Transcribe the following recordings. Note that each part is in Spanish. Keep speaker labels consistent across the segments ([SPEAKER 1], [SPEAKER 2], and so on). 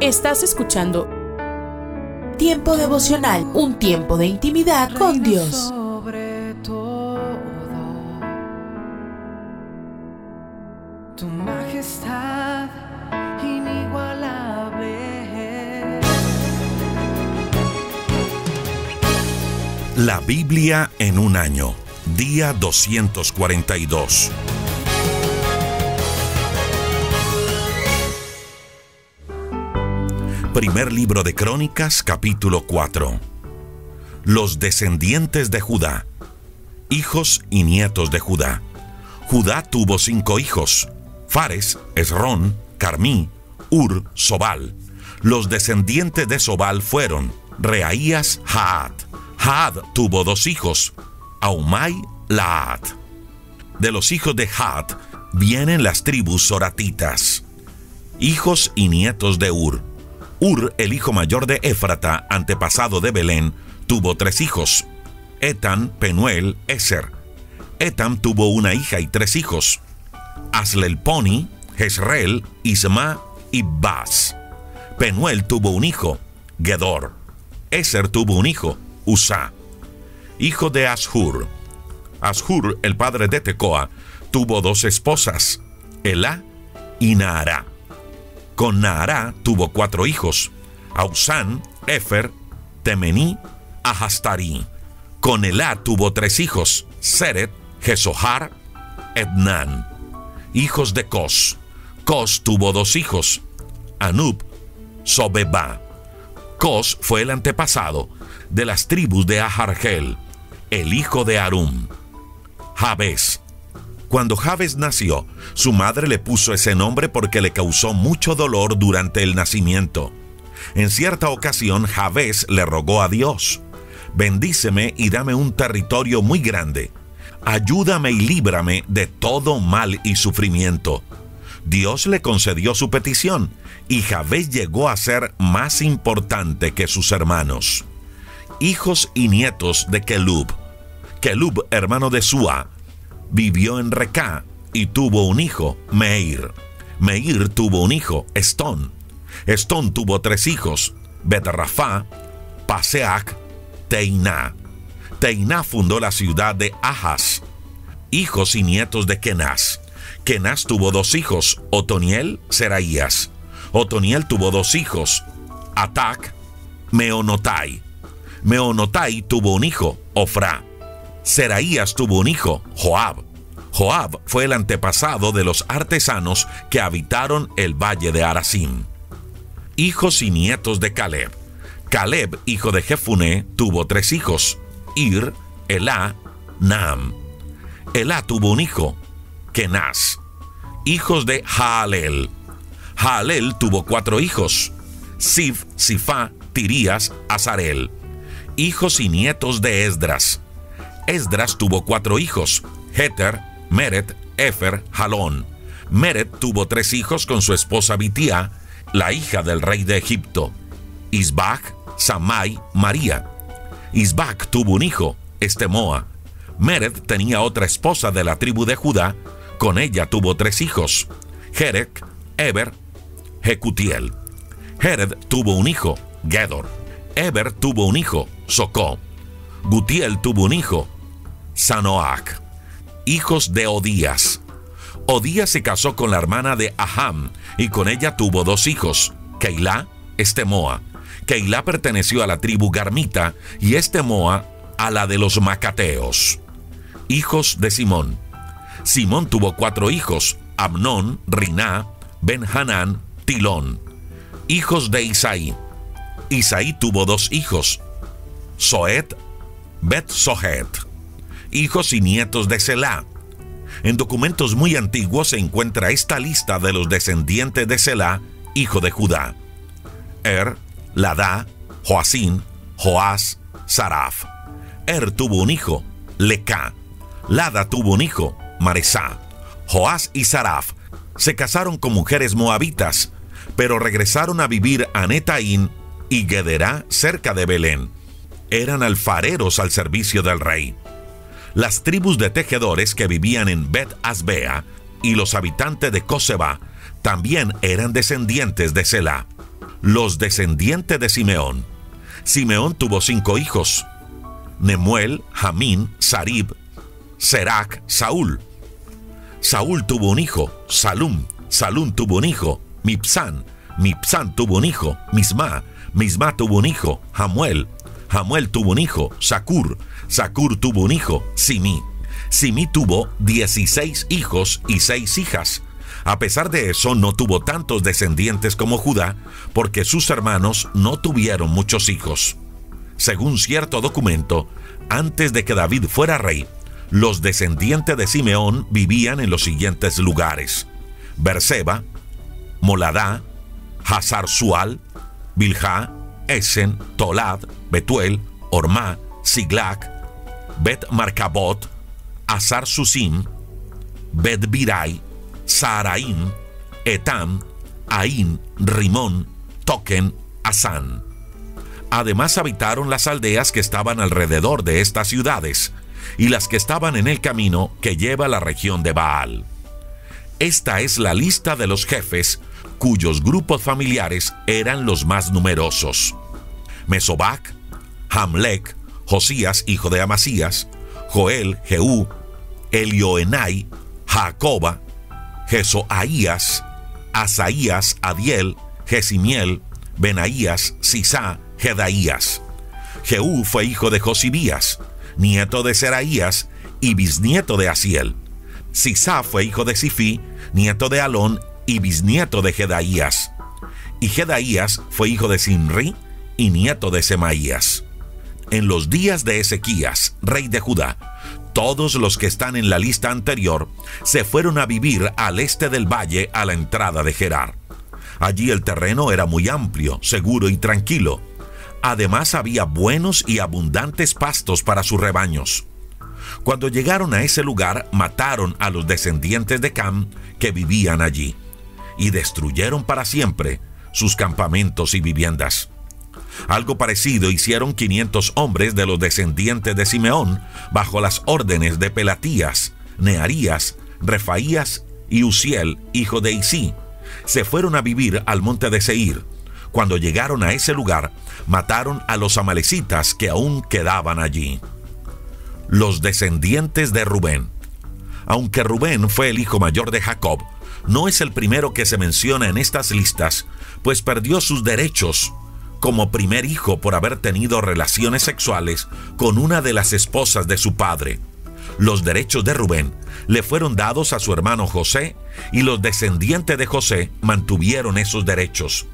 [SPEAKER 1] Estás escuchando Tiempo devocional, un tiempo de intimidad con Dios.
[SPEAKER 2] Sobre todo, tu majestad inigualable.
[SPEAKER 3] La Biblia en un año, día 242. Primer libro de Crónicas, capítulo 4. Los descendientes de Judá. Hijos y nietos de Judá. Judá tuvo cinco hijos: Fares, Esrón, Carmí, Ur, Sobal. Los descendientes de Sobal fueron Reaías, Haad. Haad tuvo dos hijos: Aumai, Laat. De los hijos de Haad vienen las tribus soratitas. Hijos y nietos de Ur. Ur, el hijo mayor de Éfrata, antepasado de Belén, tuvo tres hijos: Etan, Penuel, Eser. Etan tuvo una hija y tres hijos: Aslelponi, Jezreel, Isma y Bas. Penuel tuvo un hijo, Gedor. Eser tuvo un hijo, Usa. Hijo de Ashur. Ashur, el padre de Tecoa, tuvo dos esposas, Elá y Naará. Con Naará tuvo cuatro hijos, Ausán, Efer, Temení, Ahastarí. Con Elá tuvo tres hijos, Seret, Jesohar, Ednan. Hijos de Cos. Cos tuvo dos hijos, Anub, Sobeba. Cos fue el antepasado de las tribus de Ahargel, el hijo de Arum. Jabes, cuando Jabes nació, su madre le puso ese nombre porque le causó mucho dolor durante el nacimiento. En cierta ocasión, Jabes le rogó a Dios, bendíceme y dame un territorio muy grande. Ayúdame y líbrame de todo mal y sufrimiento. Dios le concedió su petición y Jabes llegó a ser más importante que sus hermanos. Hijos y nietos de Kelub. Kelub, hermano de Sua, vivió en Recá y tuvo un hijo, Meir. Meir tuvo un hijo, Estón. Estón tuvo tres hijos, Betrafá, Paseac, Teiná. Teiná fundó la ciudad de Ahas. Hijos y nietos de Kenaz. Kenaz tuvo dos hijos, Otoniel, Seraías. Otoniel tuvo dos hijos, Atac, Meonotai. Meonotai tuvo un hijo, Ofra. Seraías tuvo un hijo, Joab. Joab fue el antepasado de los artesanos que habitaron el valle de Arasim. Hijos y nietos de Caleb. Caleb, hijo de Jefuné, tuvo tres hijos, Ir, Elá, Naam. Elá tuvo un hijo, Kenaz. Hijos de Jaalel. Jaalel tuvo cuatro hijos, Sif, Sifá, Tirías, Azarel. Hijos y nietos de Esdras. Esdras tuvo cuatro hijos, Heter, Meret, Efer, Jalón. Meret tuvo tres hijos con su esposa Bitía, la hija del rey de Egipto, Isbach, Samai, María. Isbach tuvo un hijo, Estemoa. Meret tenía otra esposa de la tribu de Judá, con ella tuvo tres hijos, Jerek, Eber, Jecutiel. Jered tuvo un hijo, Gedor. Eber tuvo un hijo, Socó. Gutiel tuvo un hijo, Sanoac, hijos de Odías. Odías se casó con la hermana de Aham y con ella tuvo dos hijos, Keilah, Estemoa. Keilah perteneció a la tribu Garmita y Estemoa a la de los Macateos. Hijos de Simón. Simón tuvo cuatro hijos, Amnón, Riná, Benhanán, Tilón. Hijos de Isaí. Isaí tuvo dos hijos, Soet, Bet Sohet hijos y nietos de Selah. En documentos muy antiguos se encuentra esta lista de los descendientes de Selah, hijo de Judá. Er, Ladá, Joacín, Joás, Saraf. Er tuvo un hijo, Lecá. Lada tuvo un hijo, Maresá. Joás y Saraf se casaron con mujeres moabitas, pero regresaron a vivir a Netaín y Gederá cerca de Belén. Eran alfareros al servicio del rey las tribus de tejedores que vivían en Bet y los habitantes de Koseba también eran descendientes de Selah. Los descendientes de Simeón. Simeón tuvo cinco hijos. Nemuel, Jamín, Sarib, Serac, Saúl. Saúl tuvo un hijo, Salum. Salum tuvo un hijo, Mipsan. Mipsan tuvo un hijo, Misma. Misma tuvo un hijo, Jamuel. Jamuel tuvo un hijo, Sakur. Sakur tuvo un hijo, Simi. Simi tuvo 16 hijos y seis hijas. A pesar de eso, no tuvo tantos descendientes como Judá, porque sus hermanos no tuvieron muchos hijos. Según cierto documento, antes de que David fuera rey, los descendientes de Simeón vivían en los siguientes lugares: Berseba, Moladá, Hazar Sual, Bilha, Esen, Tolad, Betuel, Orma, Siglac, Bet Marcabot, Azar Susim, Bet Birai, Saraim, Etam, Ain, Rimón, Token, Asán. Además habitaron las aldeas que estaban alrededor de estas ciudades y las que estaban en el camino que lleva a la región de Baal. Esta es la lista de los jefes cuyos grupos familiares eran los más numerosos. Mesobac, Hamlek, Josías, hijo de Amasías, Joel, Jehú, Elioenai, Jacoba, Jesoaías, Asaías, Adiel, Jesimiel, Benaías, Sisá, Jedaías. Jehú fue hijo de Josibías, nieto de Seraías y bisnieto de Asiel. Sisá fue hijo de Sifí, nieto de Alón y bisnieto de Jedaías. Y Jedaías fue hijo de Sinri y nieto de Semaías. En los días de Ezequías, rey de Judá, todos los que están en la lista anterior se fueron a vivir al este del valle a la entrada de Gerar. Allí el terreno era muy amplio, seguro y tranquilo. Además había buenos y abundantes pastos para sus rebaños. Cuando llegaron a ese lugar, mataron a los descendientes de Cam que vivían allí y destruyeron para siempre sus campamentos y viviendas. Algo parecido hicieron 500 hombres de los descendientes de Simeón bajo las órdenes de Pelatías, Nearías, Refaías y Uziel, hijo de Isí. Se fueron a vivir al monte de Seir. Cuando llegaron a ese lugar, mataron a los amalecitas que aún quedaban allí. Los descendientes de Rubén. Aunque Rubén fue el hijo mayor de Jacob, no es el primero que se menciona en estas listas, pues perdió sus derechos como primer hijo por haber tenido relaciones sexuales con una de las esposas de su padre. Los derechos de Rubén le fueron dados a su hermano José y los descendientes de José mantuvieron esos derechos,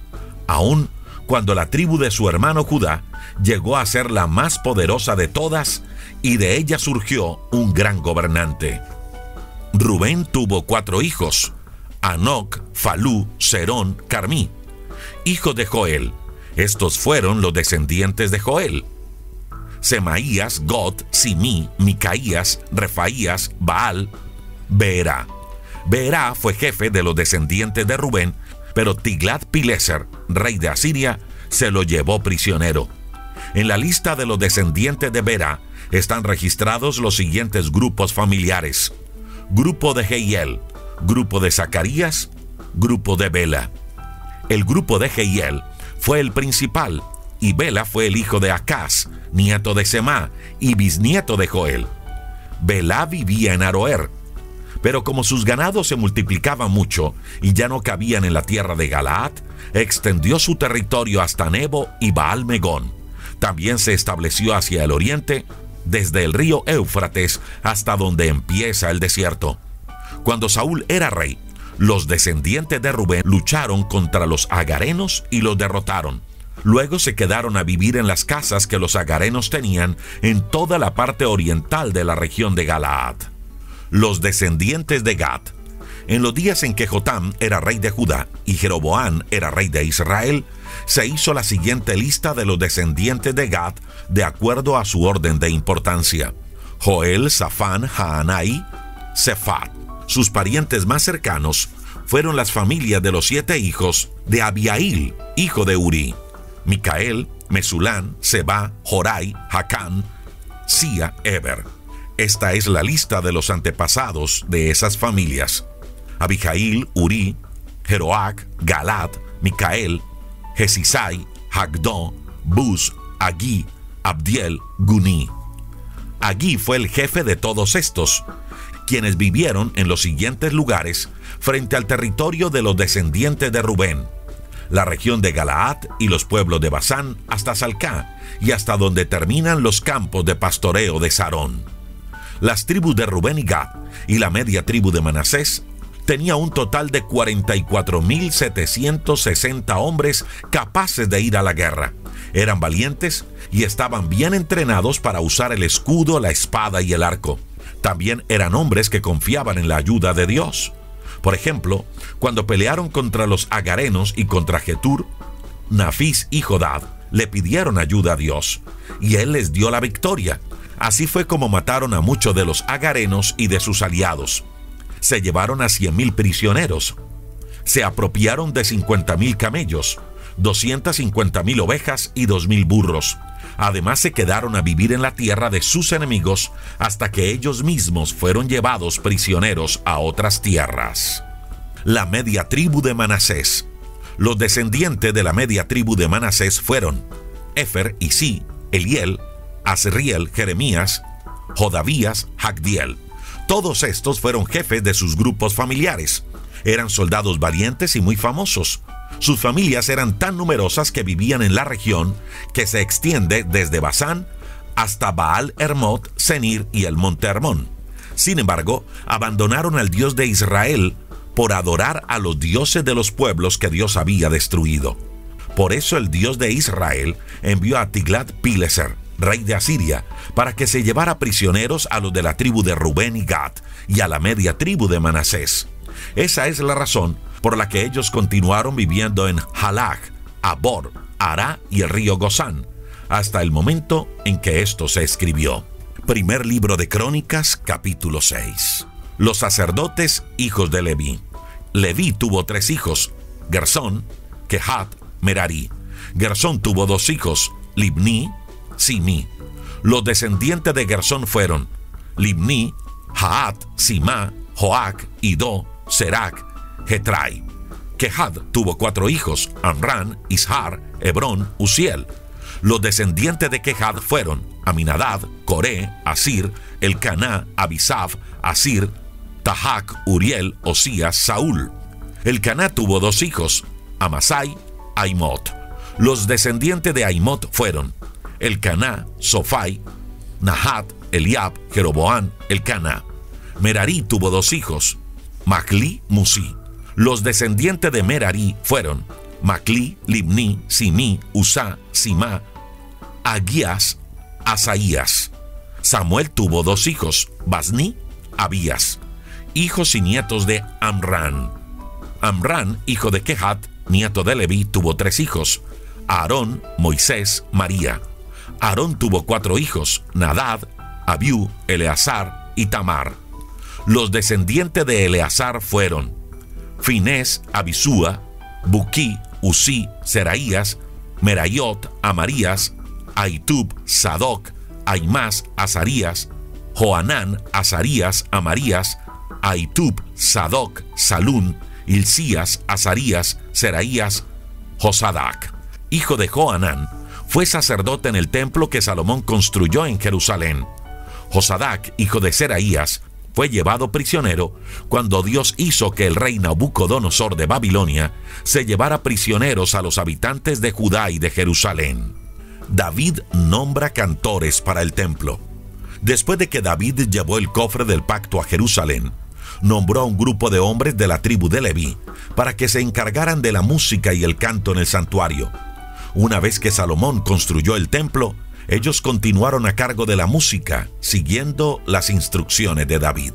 [SPEAKER 3] aun cuando la tribu de su hermano Judá llegó a ser la más poderosa de todas y de ella surgió un gran gobernante. Rubén tuvo cuatro hijos, Anoc, Falú, Serón, Carmí, hijo de Joel. Estos fueron los descendientes de Joel. Semaías, God, Simí, Micaías, Refaías, Baal, Beerá. Beerá fue jefe de los descendientes de Rubén, pero Tiglat-Pileser, rey de Asiria, se lo llevó prisionero. En la lista de los descendientes de Beerá están registrados los siguientes grupos familiares. Grupo de Jehiel, grupo de Zacarías, grupo de Bela. El grupo de Jehiel fue el principal, y Bela fue el hijo de Acaz, nieto de Semá y bisnieto de Joel. Bela vivía en Aroer, pero como sus ganados se multiplicaban mucho y ya no cabían en la tierra de Galaad, extendió su territorio hasta Nebo y Baal Megón. También se estableció hacia el oriente, desde el río Éufrates hasta donde empieza el desierto. Cuando Saúl era rey, los descendientes de Rubén lucharon contra los agarenos y los derrotaron. Luego se quedaron a vivir en las casas que los agarenos tenían en toda la parte oriental de la región de Galaad. Los descendientes de Gad. En los días en que Jotam era rey de Judá y Jeroboán era rey de Israel, se hizo la siguiente lista de los descendientes de Gad de acuerdo a su orden de importancia. Joel, Safán, Haanai, Sefat. Sus parientes más cercanos fueron las familias de los siete hijos de Abiail, hijo de Uri, Micael, Mesulán, Seba, Jorai, Hacán, Sia, Eber. Esta es la lista de los antepasados de esas familias. Abijail, Uri, Jeroac, Galat, Micael, Jesisai, Hagdó, Bus, Agui, Abdiel, Guni. Agui fue el jefe de todos estos, quienes vivieron en los siguientes lugares frente al territorio de los descendientes de Rubén, la región de Galaad y los pueblos de Basán hasta Salcá y hasta donde terminan los campos de pastoreo de Sarón. Las tribus de Rubén y Gad y la media tribu de Manasés tenía un total de 44.760 hombres capaces de ir a la guerra. Eran valientes y estaban bien entrenados para usar el escudo, la espada y el arco. También eran hombres que confiaban en la ayuda de Dios. Por ejemplo, cuando pelearon contra los agarenos y contra Getur, Nafis y Jodad le pidieron ayuda a Dios, y él les dio la victoria. Así fue como mataron a muchos de los agarenos y de sus aliados se llevaron a 100.000 prisioneros. Se apropiaron de 50.000 camellos, 250.000 ovejas y 2.000 burros. Además se quedaron a vivir en la tierra de sus enemigos hasta que ellos mismos fueron llevados prisioneros a otras tierras. La media tribu de Manasés. Los descendientes de la media tribu de Manasés fueron Efer, Isí, Eliel, Azriel, Jeremías, Jodavías, Hagdiel. Todos estos fueron jefes de sus grupos familiares. Eran soldados valientes y muy famosos. Sus familias eran tan numerosas que vivían en la región que se extiende desde Basán hasta Baal Hermot, Senir y el monte Hermón. Sin embargo, abandonaron al Dios de Israel por adorar a los dioses de los pueblos que Dios había destruido. Por eso el Dios de Israel envió a Tiglat-Pileser, rey de Asiria, para que se llevara prisioneros a los de la tribu de Rubén y Gad y a la media tribu de Manasés. Esa es la razón por la que ellos continuaron viviendo en Halach, Abor, Ará y el río Gozán, hasta el momento en que esto se escribió. Primer libro de Crónicas, capítulo 6. Los sacerdotes, hijos de Leví. Leví tuvo tres hijos, Gersón, Kehat, Merari. Gersón tuvo dos hijos, Libni Simi. Los descendientes de Gersón fueron Libni, Haat, Sima, Joac, Ido, Serac, Getrai. Kehad tuvo cuatro hijos, Amran, Ishar, Hebrón, Uziel. Los descendientes de Kehad fueron Aminadad, Coré, Asir, Elcaná, Abisaf, Asir, Tahac, Uriel, Osías, Saúl. Elcaná tuvo dos hijos, Amasai, Aimot. Los descendientes de Aimot fueron el Caná, Sofai, Nahat, Eliab, Jeroboán, el Caná. Merari tuvo dos hijos, Macli, Musi. Los descendientes de Merari fueron Macli, Libni, Simi, Usa, Sima, Aguías, Asaías. Samuel tuvo dos hijos, Basni, Abías, hijos y nietos de Amran. Amran, hijo de Kehat, nieto de Leví, tuvo tres hijos, Aarón, Moisés, María. Aarón tuvo cuatro hijos, Nadad, Abiú, Eleazar y Tamar. Los descendientes de Eleazar fueron Finés, Abisúa, Buquí, Usí, Seraías, Merayot, Amarías, Aitub, Sadoc, Aimás, Azarías, Joanán, Azarías, Amarías, Aitub, Sadoc, Salún, Ilcías, Azarías, Seraías, Josadac. Hijo de Joanán, fue sacerdote en el templo que Salomón construyó en Jerusalén. Josadac, hijo de Seraías, fue llevado prisionero cuando Dios hizo que el rey Nabucodonosor de Babilonia se llevara prisioneros a los habitantes de Judá y de Jerusalén. David nombra cantores para el templo. Después de que David llevó el cofre del pacto a Jerusalén, nombró a un grupo de hombres de la tribu de Leví para que se encargaran de la música y el canto en el santuario una vez que Salomón construyó el templo, ellos continuaron a cargo de la música, siguiendo las instrucciones de David.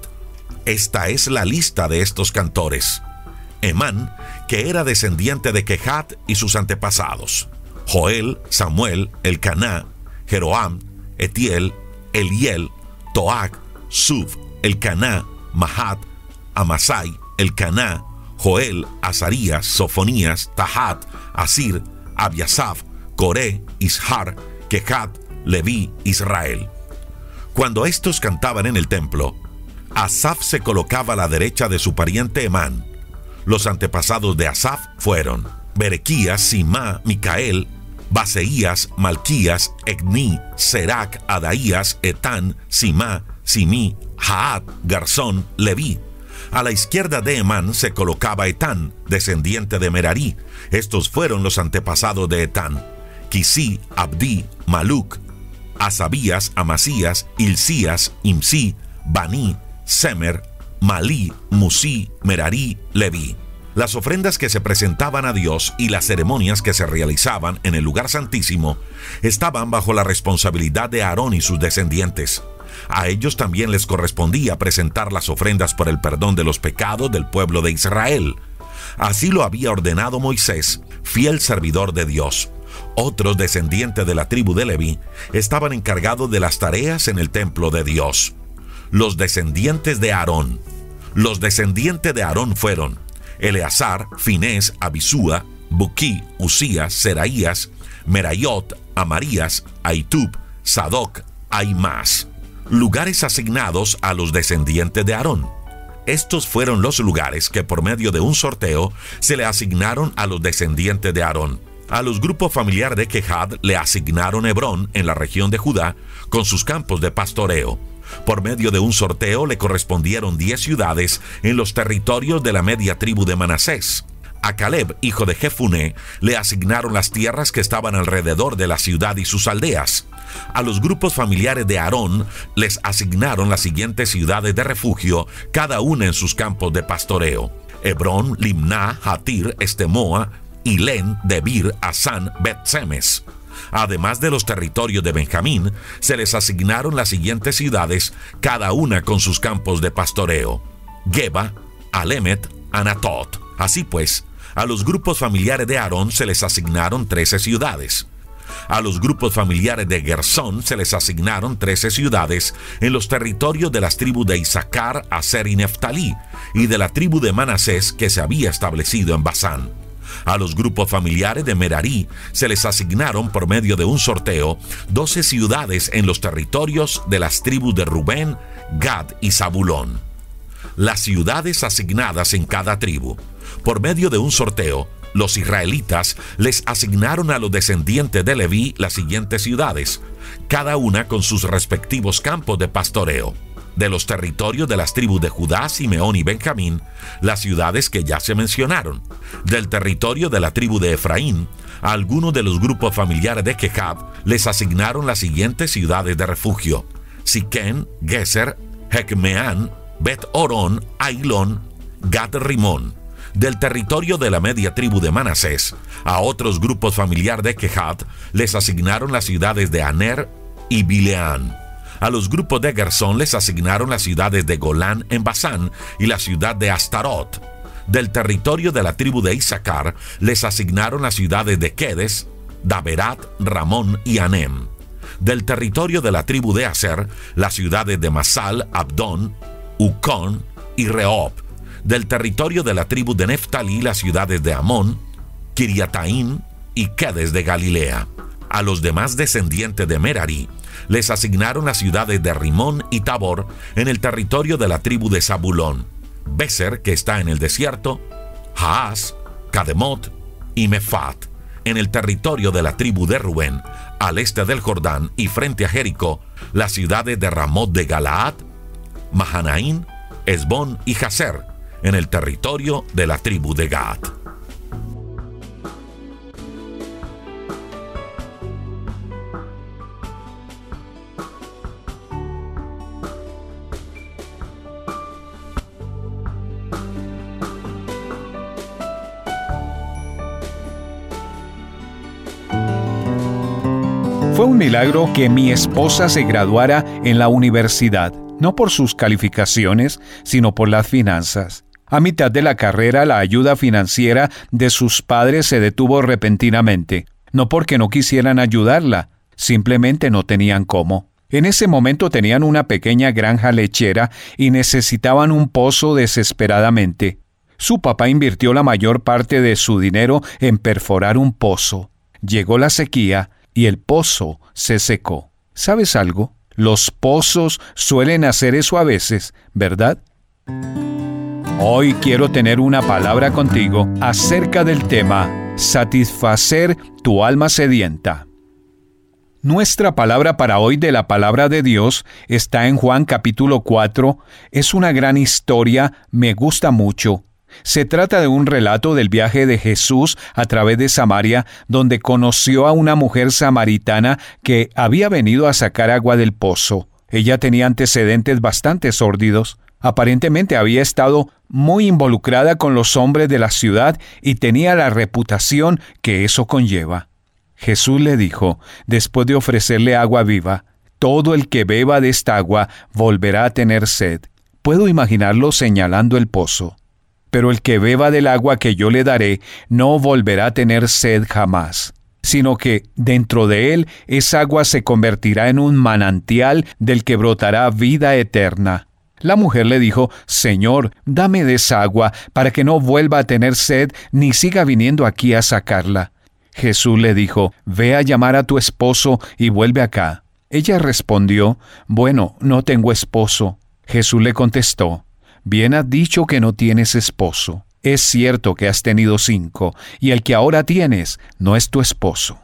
[SPEAKER 3] Esta es la lista de estos cantores. Emán, que era descendiente de Kehat y sus antepasados. Joel, Samuel, Elcaná, Jeroam, Etiel, Eliel, Toac, Suf, Elcaná, Mahat, Amasai, Elcaná, Joel, Azarías, Sofonías, Tahat, Asir, Abiasaf, Coré, Ishar, Kehat, Leví, Israel. Cuando estos cantaban en el templo, Asaf se colocaba a la derecha de su pariente Emán. Los antepasados de Asaf fueron Berequías, Simá, Micael, Baseías, Malquías, Egni, Serac, Adaías, Etán, Simá, Simí, Jaat, Garzón, Leví. A la izquierda de Emán se colocaba Etán, descendiente de Merarí. Estos fueron los antepasados de Etán. Kisí, Abdi, Maluc, Asabías, Amasías, Ilcías, Imsi, Baní, Semer, Malí, Musí, Merarí, Leví. Las ofrendas que se presentaban a Dios y las ceremonias que se realizaban en el lugar santísimo estaban bajo la responsabilidad de Aarón y sus descendientes. A ellos también les correspondía presentar las ofrendas por el perdón de los pecados del pueblo de Israel. Así lo había ordenado Moisés, fiel servidor de Dios. Otros descendientes de la tribu de Leví estaban encargados de las tareas en el templo de Dios. Los descendientes de Aarón. Los descendientes de Aarón fueron Eleazar, Finés, Abisúa, Buquí, Usías, Seraías, Merayot, Amarías, Aitub, Sadoc, Aimás. Lugares asignados a los descendientes de Aarón. Estos fueron los lugares que por medio de un sorteo se le asignaron a los descendientes de Aarón. A los grupos familiares de Quejad le asignaron Hebrón en la región de Judá con sus campos de pastoreo. Por medio de un sorteo le correspondieron 10 ciudades en los territorios de la media tribu de Manasés. A Caleb, hijo de Jefuné, le asignaron las tierras que estaban alrededor de la ciudad y sus aldeas. A los grupos familiares de Aarón les asignaron las siguientes ciudades de refugio, cada una en sus campos de pastoreo. Hebrón, Limná, Hatir, Estemoa, Ilén, Debir, Asán, Bet-Semes. Además de los territorios de Benjamín, se les asignaron las siguientes ciudades, cada una con sus campos de pastoreo: Geba, Alemet, Anatot. Así pues, a los grupos familiares de Aarón se les asignaron trece ciudades. A los grupos familiares de Gersón se les asignaron trece ciudades en los territorios de las tribus de Isaacar, Aser y Neftalí, y de la tribu de Manasés que se había establecido en Basán. A los grupos familiares de Merarí se les asignaron por medio de un sorteo 12 ciudades en los territorios de las tribus de Rubén, Gad y Zabulón. Las ciudades asignadas en cada tribu. Por medio de un sorteo, los israelitas les asignaron a los descendientes de Leví las siguientes ciudades, cada una con sus respectivos campos de pastoreo. De los territorios de las tribus de Judá, Simeón y Benjamín, las ciudades que ya se mencionaron. Del territorio de la tribu de Efraín, a algunos de los grupos familiares de Quejab les asignaron las siguientes ciudades de refugio: Siquén, Geser, Hekmeán, Bet Orón, Ailón, Gad Rimón del territorio de la media tribu de Manasés. A otros grupos familiares de Kehat les asignaron las ciudades de Aner y Bileán. A los grupos de Gersón les asignaron las ciudades de Golán en Basán y la ciudad de Astarot. Del territorio de la tribu de Isaacar les asignaron las ciudades de Quedes, Daberat, Ramón y Anem. Del territorio de la tribu de Aser, las ciudades de Masal, Abdón, Ucón y Rehob del territorio de la tribu de Neftalí las ciudades de Amón, Kiriataín y Kedes de Galilea. A los demás descendientes de Merari les asignaron las ciudades de Rimón y Tabor en el territorio de la tribu de Zabulón, Beser, que está en el desierto, Haas, Kademot y Mefat, en el territorio de la tribu de Rubén, al este del Jordán y frente a Jericó, las ciudades de Ramot de Galaad, Mahanaín, Esbón y Jaser, en el territorio de la tribu de Gad.
[SPEAKER 4] Fue un milagro que mi esposa se graduara en la universidad, no por sus calificaciones, sino por las finanzas. A mitad de la carrera, la ayuda financiera de sus padres se detuvo repentinamente, no porque no quisieran ayudarla, simplemente no tenían cómo. En ese momento tenían una pequeña granja lechera y necesitaban un pozo desesperadamente. Su papá invirtió la mayor parte de su dinero en perforar un pozo. Llegó la sequía y el pozo se secó. ¿Sabes algo? Los pozos suelen hacer eso a veces, ¿verdad? Hoy quiero tener una palabra contigo acerca del tema satisfacer tu alma sedienta. Nuestra palabra para hoy de la palabra de Dios está en Juan capítulo 4. Es una gran historia, me gusta mucho. Se trata de un relato del viaje de Jesús a través de Samaria, donde conoció a una mujer samaritana que había venido a sacar agua del pozo. Ella tenía antecedentes bastante sórdidos. Aparentemente había estado muy involucrada con los hombres de la ciudad y tenía la reputación que eso conlleva. Jesús le dijo, después de ofrecerle agua viva, todo el que beba de esta agua volverá a tener sed. Puedo imaginarlo señalando el pozo. Pero el que beba del agua que yo le daré no volverá a tener sed jamás, sino que dentro de él esa agua se convertirá en un manantial del que brotará vida eterna. La mujer le dijo, Señor, dame de esa agua para que no vuelva a tener sed ni siga viniendo aquí a sacarla. Jesús le dijo, Ve a llamar a tu esposo y vuelve acá. Ella respondió, Bueno, no tengo esposo. Jesús le contestó, Bien has dicho que no tienes esposo. Es cierto que has tenido cinco, y el que ahora tienes no es tu esposo.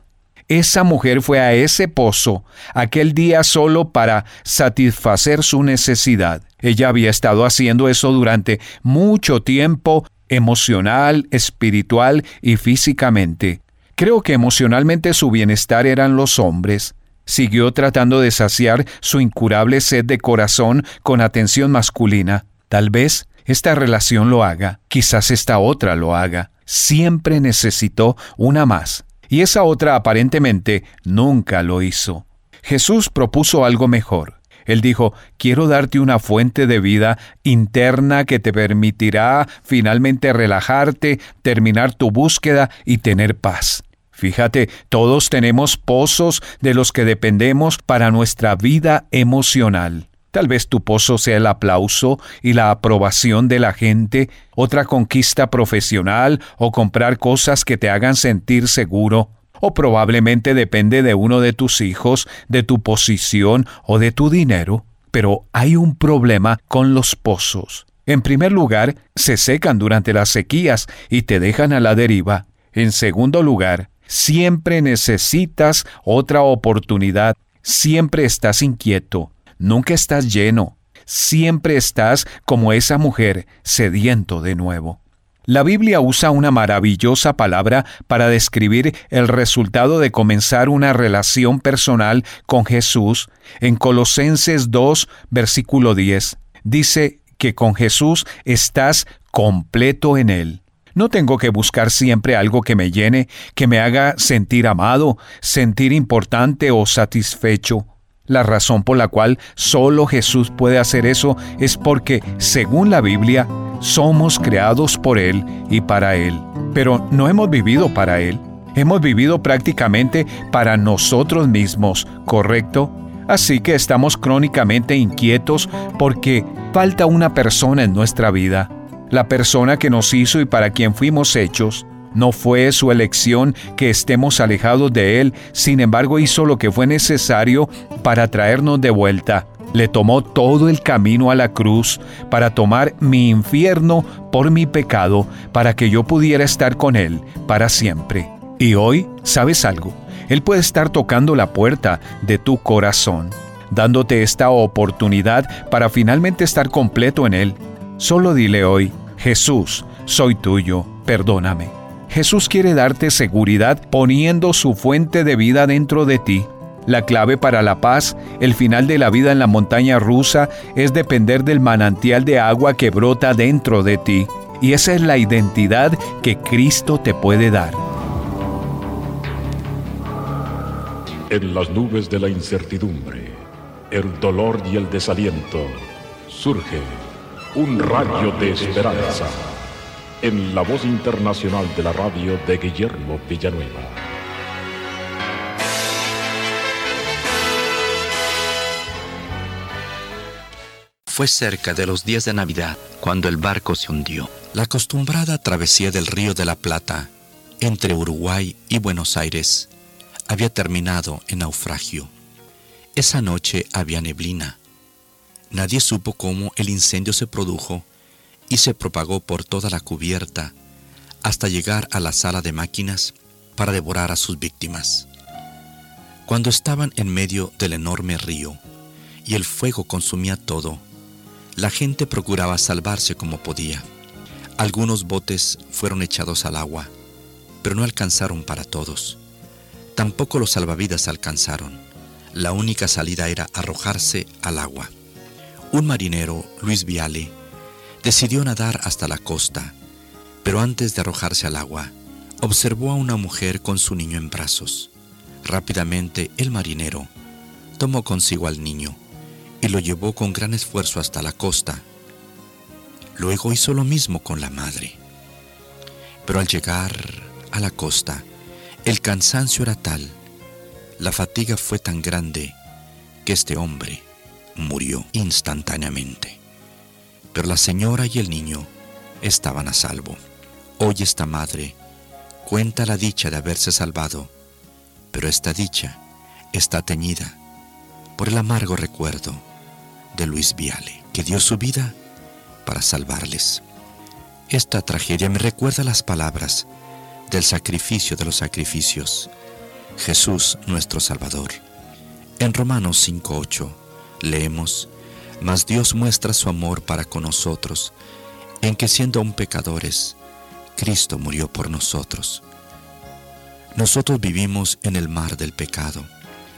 [SPEAKER 4] Esa mujer fue a ese pozo aquel día solo para satisfacer su necesidad. Ella había estado haciendo eso durante mucho tiempo, emocional, espiritual y físicamente. Creo que emocionalmente su bienestar eran los hombres. Siguió tratando de saciar su incurable sed de corazón con atención masculina. Tal vez esta relación lo haga, quizás esta otra lo haga. Siempre necesitó una más. Y esa otra aparentemente nunca lo hizo. Jesús propuso algo mejor. Él dijo, quiero darte una fuente de vida interna que te permitirá finalmente relajarte, terminar tu búsqueda y tener paz. Fíjate, todos tenemos pozos de los que dependemos para nuestra vida emocional. Tal vez tu pozo sea el aplauso y la aprobación de la gente, otra conquista profesional o comprar cosas que te hagan sentir seguro, o probablemente depende de uno de tus hijos, de tu posición o de tu dinero. Pero hay un problema con los pozos. En primer lugar, se secan durante las sequías y te dejan a la deriva. En segundo lugar, Siempre necesitas otra oportunidad. Siempre estás inquieto. Nunca estás lleno. Siempre estás como esa mujer, sediento de nuevo. La Biblia usa una maravillosa palabra para describir el resultado de comenzar una relación personal con Jesús. En Colosenses 2, versículo 10, dice que con Jesús estás completo en Él. No tengo que buscar siempre algo que me llene, que me haga sentir amado, sentir importante o satisfecho. La razón por la cual solo Jesús puede hacer eso es porque, según la Biblia, somos creados por Él y para Él. Pero no hemos vivido para Él. Hemos vivido prácticamente para nosotros mismos, ¿correcto? Así que estamos crónicamente inquietos porque falta una persona en nuestra vida la persona que nos hizo y para quien fuimos hechos. No fue su elección que estemos alejados de Él, sin embargo hizo lo que fue necesario para traernos de vuelta. Le tomó todo el camino a la cruz para tomar mi infierno por mi pecado, para que yo pudiera estar con Él para siempre. Y hoy, ¿sabes algo? Él puede estar tocando la puerta de tu corazón, dándote esta oportunidad para finalmente estar completo en Él. Solo dile hoy, Jesús, soy tuyo, perdóname. Jesús quiere darte seguridad poniendo su fuente de vida dentro de ti. La clave para la paz, el final de la vida en la montaña rusa, es depender del manantial de agua que brota dentro de ti. Y esa es la identidad que Cristo te puede dar.
[SPEAKER 5] En las nubes de la incertidumbre, el dolor y el desaliento, surge un rayo de esperanza. En la voz internacional de la radio de Guillermo Villanueva.
[SPEAKER 6] Fue cerca de los días de Navidad cuando el barco se hundió. La acostumbrada travesía del Río de la Plata entre Uruguay y Buenos Aires había terminado en naufragio. Esa noche había neblina Nadie supo cómo el incendio se produjo y se propagó por toda la cubierta hasta llegar a la sala de máquinas para devorar a sus víctimas. Cuando estaban en medio del enorme río y el fuego consumía todo, la gente procuraba salvarse como podía. Algunos botes fueron echados al agua, pero no alcanzaron para todos. Tampoco los salvavidas alcanzaron. La única salida era arrojarse al agua. Un marinero, Luis Viale, decidió nadar hasta la costa, pero antes de arrojarse al agua, observó a una mujer con su niño en brazos. Rápidamente el marinero tomó consigo al niño y lo llevó con gran esfuerzo hasta la costa. Luego hizo lo mismo con la madre. Pero al llegar a la costa, el cansancio era tal, la fatiga fue tan grande, que este hombre murió instantáneamente. Pero la señora y el niño estaban a salvo. Hoy esta madre cuenta la dicha de haberse salvado, pero esta dicha está teñida por el amargo recuerdo de Luis Viale, que dio su vida para salvarles. Esta tragedia me recuerda las palabras del sacrificio de los sacrificios, Jesús nuestro Salvador. En Romanos 5.8 leemos, Mas Dios muestra su amor para con nosotros, en que siendo aún pecadores, Cristo murió por nosotros. Nosotros vivimos en el mar del pecado,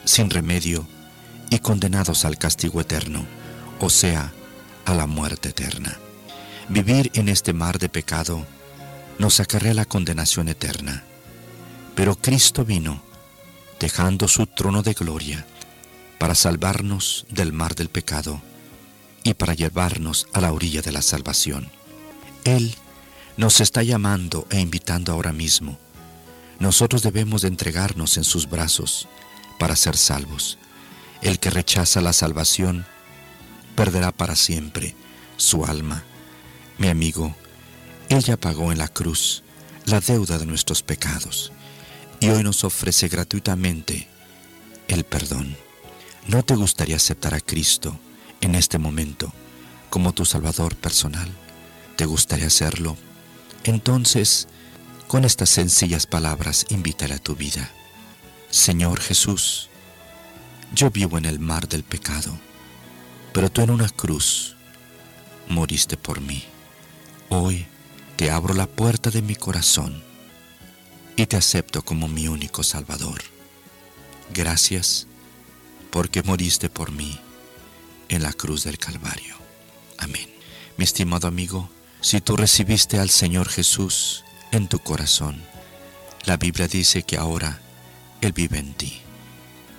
[SPEAKER 6] sin remedio y condenados al castigo eterno, o sea, a la muerte eterna. Vivir en este mar de pecado nos acarrea la condenación eterna. Pero Cristo vino, dejando su trono de gloria, para salvarnos del mar del pecado y para llevarnos a la orilla de la salvación. Él nos está llamando e invitando ahora mismo. Nosotros debemos de entregarnos en sus brazos para ser salvos. El que rechaza la salvación perderá para siempre su alma. Mi amigo, ella pagó en la cruz la deuda de nuestros pecados y hoy nos ofrece gratuitamente el perdón. ¿No te gustaría aceptar a Cristo en este momento como tu Salvador personal? ¿Te gustaría hacerlo? Entonces, con estas sencillas palabras, invítale a tu vida. Señor Jesús, yo vivo en el mar del pecado, pero tú en una cruz moriste por mí. Hoy te abro la puerta de mi corazón y te acepto como mi único Salvador. Gracias porque moriste por mí en la cruz del Calvario. Amén. Mi estimado amigo, si tú recibiste al Señor Jesús en tu corazón, la Biblia dice que ahora Él vive en ti.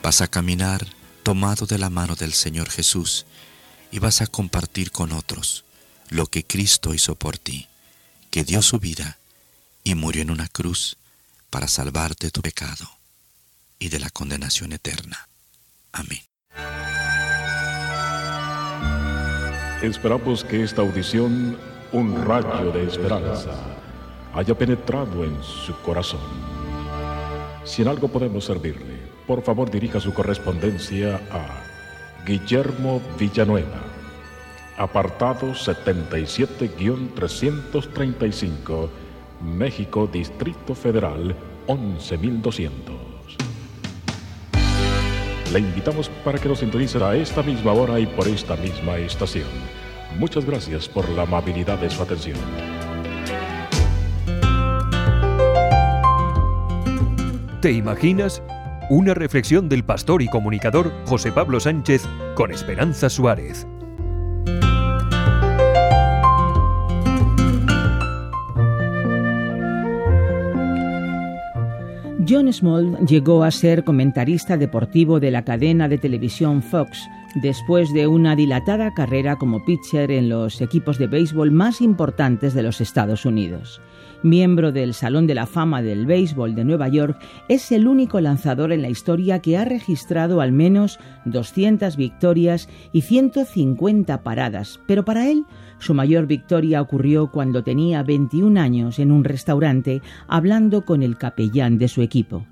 [SPEAKER 6] Vas a caminar tomado de la mano del Señor Jesús y vas a compartir con otros lo que Cristo hizo por ti, que dio su vida y murió en una cruz para salvarte de tu pecado y de la condenación eterna. Amén.
[SPEAKER 5] Esperamos que esta audición un rayo de esperanza haya penetrado en su corazón. Si en algo podemos servirle, por favor dirija su correspondencia a Guillermo Villanueva, apartado 77-335, México, Distrito Federal, 11200. Le invitamos para que nos sintonice a esta misma hora y por esta misma estación. Muchas gracias por la amabilidad de su atención.
[SPEAKER 7] ¿Te imaginas? Una reflexión del pastor y comunicador José Pablo Sánchez con Esperanza Suárez.
[SPEAKER 8] John Small llegó a ser comentarista deportivo de la cadena de televisión Fox después de una dilatada carrera como pitcher en los equipos de béisbol más importantes de los Estados Unidos. Miembro del Salón de la Fama del Béisbol de Nueva York, es el único lanzador en la historia que ha registrado al menos 200 victorias y 150 paradas, pero para él su mayor victoria ocurrió cuando tenía 21 años en un restaurante hablando con el capellán de su equipo.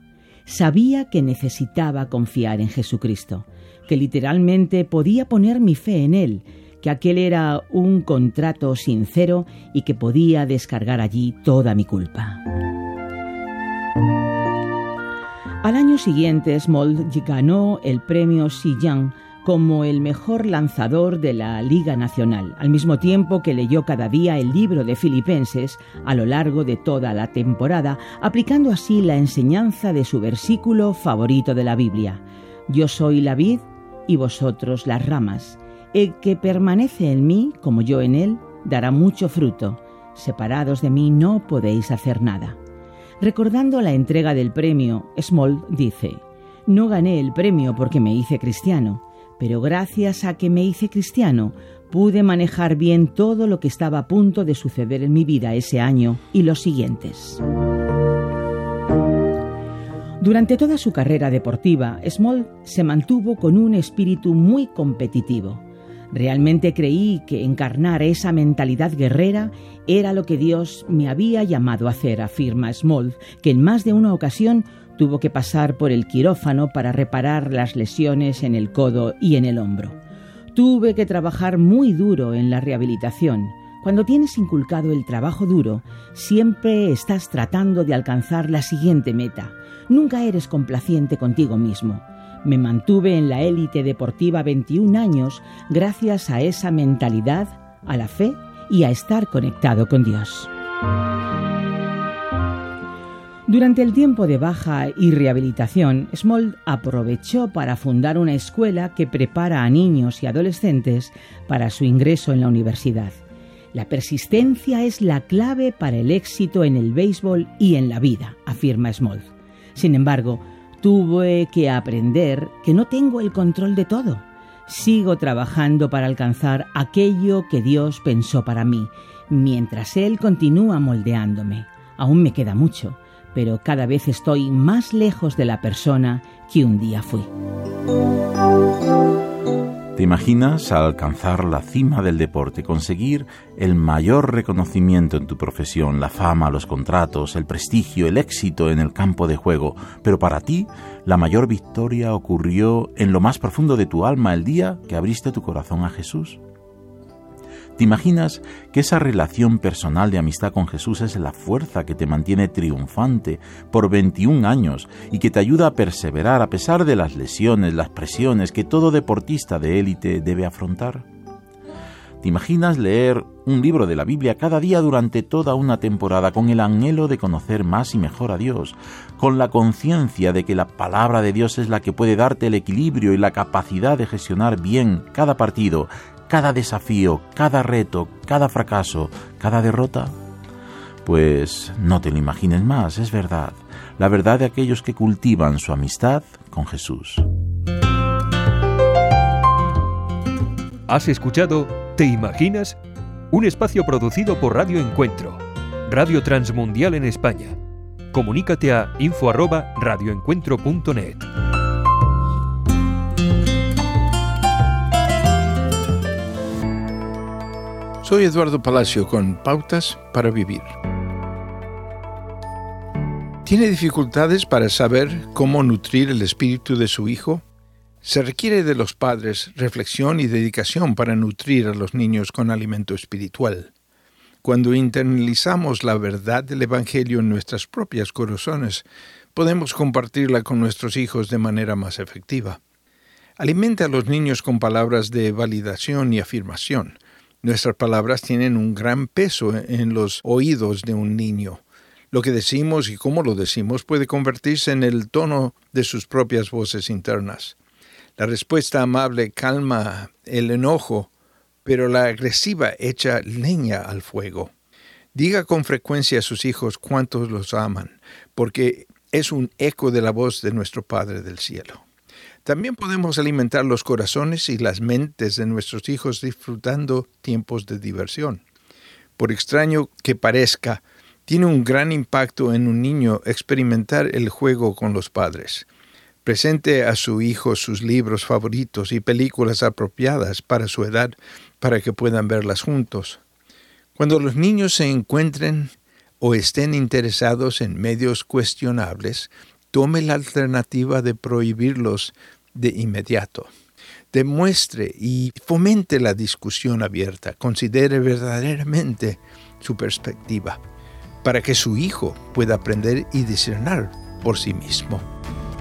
[SPEAKER 8] Sabía que necesitaba confiar en Jesucristo, que literalmente podía poner mi fe en Él, que aquel era un contrato sincero y que podía descargar allí toda mi culpa. Al año siguiente, Smold ganó el premio Sillán como el mejor lanzador de la Liga Nacional, al mismo tiempo que leyó cada día el libro de Filipenses a lo largo de toda la temporada, aplicando así la enseñanza de su versículo favorito de la Biblia. Yo soy la vid y vosotros las ramas. El que permanece en mí, como yo en él, dará mucho fruto. Separados de mí no podéis hacer nada. Recordando la entrega del premio, Small dice, No gané el premio porque me hice cristiano, pero gracias a que me hice cristiano pude manejar bien todo lo que estaba a punto de suceder en mi vida ese año y los siguientes. Durante toda su carrera deportiva, Small se mantuvo con un espíritu muy competitivo. Realmente creí que encarnar esa mentalidad guerrera era lo que Dios me había llamado a hacer, afirma Small, que en más de una ocasión Tuvo que pasar por el quirófano para reparar las lesiones en el codo y en el hombro. Tuve que trabajar muy duro en la rehabilitación. Cuando tienes inculcado el trabajo duro, siempre estás tratando de alcanzar la siguiente meta. Nunca eres complaciente contigo mismo. Me mantuve en la élite deportiva 21 años gracias a esa mentalidad, a la fe y a estar conectado con Dios. Durante el tiempo de baja y rehabilitación, Small aprovechó para fundar una escuela que prepara a niños y adolescentes para su ingreso en la universidad. La persistencia es la clave para el éxito en el béisbol y en la vida, afirma Small. Sin embargo, tuve que aprender que no tengo el control de todo. Sigo trabajando para alcanzar aquello que Dios pensó para mí, mientras Él continúa moldeándome. Aún me queda mucho pero cada vez estoy más lejos de la persona que un día fui.
[SPEAKER 9] ¿Te imaginas alcanzar la cima del deporte, conseguir el mayor reconocimiento en tu profesión, la fama, los contratos, el prestigio, el éxito en el campo de juego? Pero para ti, la mayor victoria ocurrió en lo más profundo de tu alma el día que abriste tu corazón a Jesús. ¿Te imaginas que esa relación personal de amistad con Jesús es la fuerza que te mantiene triunfante por 21 años y que te ayuda a perseverar a pesar de las lesiones, las presiones que todo deportista de élite debe afrontar? ¿Te imaginas leer un libro de la Biblia cada día durante toda una temporada con el anhelo de conocer más y mejor a Dios, con la conciencia de que la palabra de Dios es la que puede darte el equilibrio y la capacidad de gestionar bien cada partido, cada desafío, cada reto, cada fracaso, cada derrota? Pues no te lo imagines más, es verdad, la verdad de aquellos que cultivan su amistad con Jesús.
[SPEAKER 7] ¿Has escuchado ¿Te imaginas? Un espacio producido por Radio Encuentro, Radio Transmundial en España. Comunícate a info@radioencuentro.net.
[SPEAKER 10] Soy Eduardo Palacio con Pautas para Vivir. ¿Tiene dificultades para saber cómo nutrir el espíritu de su hijo? Se requiere de los padres reflexión y dedicación para nutrir a los niños con alimento espiritual. Cuando internalizamos la verdad del Evangelio en nuestras propias corazones, podemos compartirla con nuestros hijos de manera más efectiva. Alimenta a los niños con palabras de validación y afirmación. Nuestras palabras tienen un gran peso en los oídos de un niño. Lo que decimos y cómo lo decimos puede convertirse en el tono de sus propias voces internas. La respuesta amable calma el enojo, pero la agresiva echa leña al fuego. Diga con frecuencia a sus hijos cuántos los aman, porque es un eco de la voz de nuestro Padre del Cielo. También podemos alimentar los corazones y las mentes de nuestros hijos disfrutando tiempos de diversión. Por extraño que parezca, tiene un gran impacto en un niño experimentar el juego con los padres. Presente a su hijo sus libros favoritos y películas apropiadas para su edad para que puedan verlas juntos. Cuando los niños se encuentren o estén interesados en medios cuestionables, tome la alternativa de prohibirlos de inmediato. demuestre y fomente la discusión abierta, considere verdaderamente su perspectiva, para que su hijo pueda aprender y discernir por sí mismo.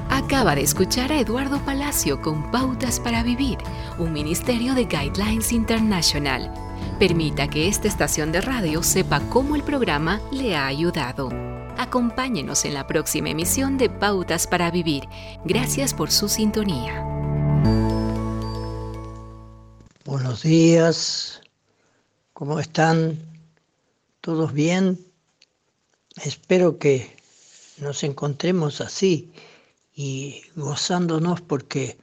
[SPEAKER 11] Acaba de escuchar a Eduardo Palacio con Pautas para Vivir, un ministerio de Guidelines International. Permita que esta estación de radio sepa cómo el programa le ha ayudado. Acompáñenos en la próxima emisión de Pautas para Vivir. Gracias por su sintonía.
[SPEAKER 12] Buenos días, ¿cómo están? ¿Todos bien? Espero que nos encontremos así y gozándonos porque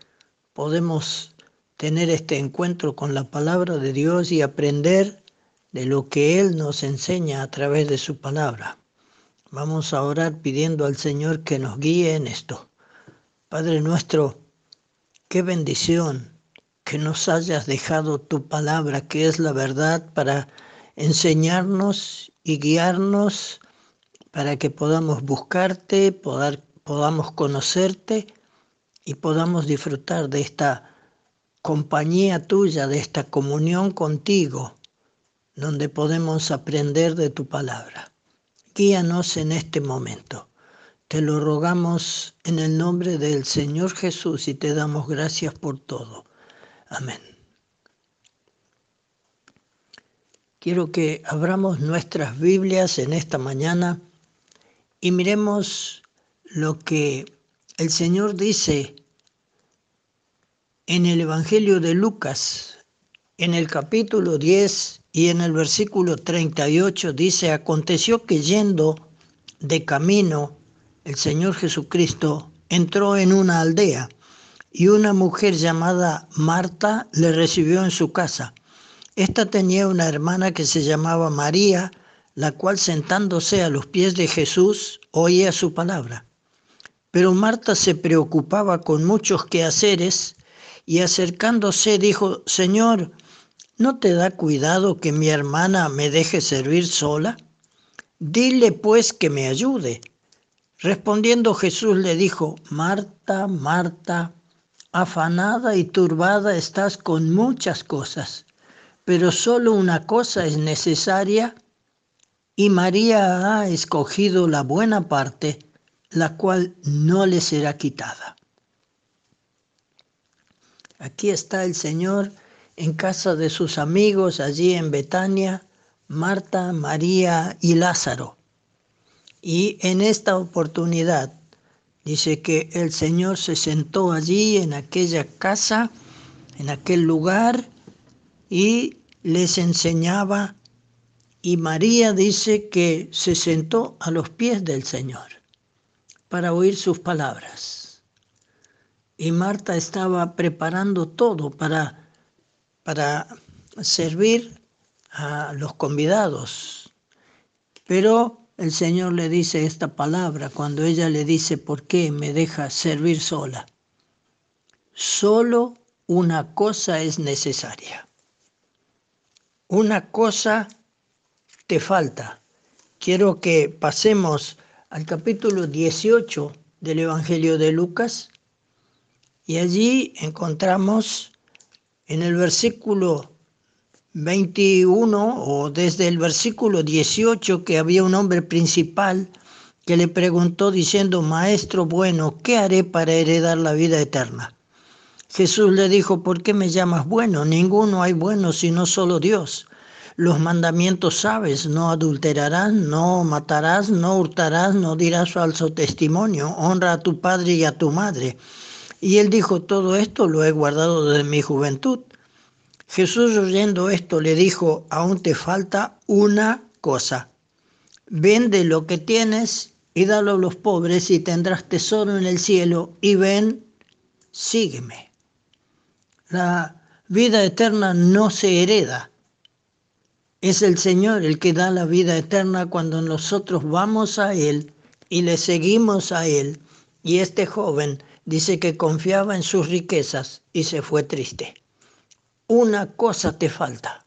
[SPEAKER 12] podemos tener este encuentro con la palabra de Dios y aprender de lo que Él nos enseña a través de su palabra. Vamos a orar pidiendo al Señor que nos guíe en esto. Padre nuestro, qué bendición que nos hayas dejado tu palabra, que es la verdad, para enseñarnos y guiarnos, para que podamos buscarte, podamos conocerte y podamos disfrutar de esta compañía tuya, de esta comunión contigo, donde podemos aprender de tu palabra. Guíanos en este momento. Te lo rogamos en el nombre del Señor Jesús y te damos gracias por todo. Amén. Quiero que abramos nuestras Biblias en esta mañana y miremos lo que el Señor dice en el Evangelio de Lucas, en el capítulo 10 y en el versículo 38 dice, aconteció que yendo de camino, el Señor Jesucristo entró en una aldea y una mujer llamada Marta le recibió en su casa. Esta tenía una hermana que se llamaba María, la cual sentándose a los pies de Jesús oía su palabra. Pero Marta se preocupaba con muchos quehaceres y acercándose dijo, Señor, ¿no te da cuidado que mi hermana me deje servir sola? Dile pues que me ayude. Respondiendo Jesús le dijo, Marta, Marta, afanada y turbada estás con muchas cosas, pero solo una cosa es necesaria y María ha escogido la buena parte, la cual no le será quitada. Aquí está el Señor en casa de sus amigos allí en Betania, Marta, María y Lázaro. Y en esta oportunidad Dice que el Señor se sentó allí en aquella casa, en aquel lugar, y les enseñaba. Y María dice que se sentó a los pies del Señor para oír sus palabras. Y Marta estaba preparando todo para, para servir a los convidados. Pero el Señor le dice esta palabra cuando ella le dice, ¿por qué me deja servir sola? Solo una cosa es necesaria. Una cosa te falta. Quiero que pasemos al capítulo 18 del Evangelio de Lucas y allí encontramos en el versículo 21 o desde el versículo 18 que había un hombre principal que le preguntó diciendo, Maestro bueno, ¿qué haré para heredar la vida eterna? Jesús le dijo, ¿por qué me llamas bueno? Ninguno hay bueno sino solo Dios. Los mandamientos sabes, no adulterarás, no matarás, no hurtarás, no dirás falso testimonio, honra a tu padre y a tu madre. Y él dijo, todo esto lo he guardado desde mi juventud. Jesús oyendo esto le dijo, aún te falta una cosa. Vende lo que tienes y dalo a los pobres y tendrás tesoro en el cielo y ven, sígueme. La vida eterna no se hereda. Es el Señor el que da la vida eterna cuando nosotros vamos a Él y le seguimos a Él. Y este joven dice que confiaba en sus riquezas y se fue triste una cosa te falta.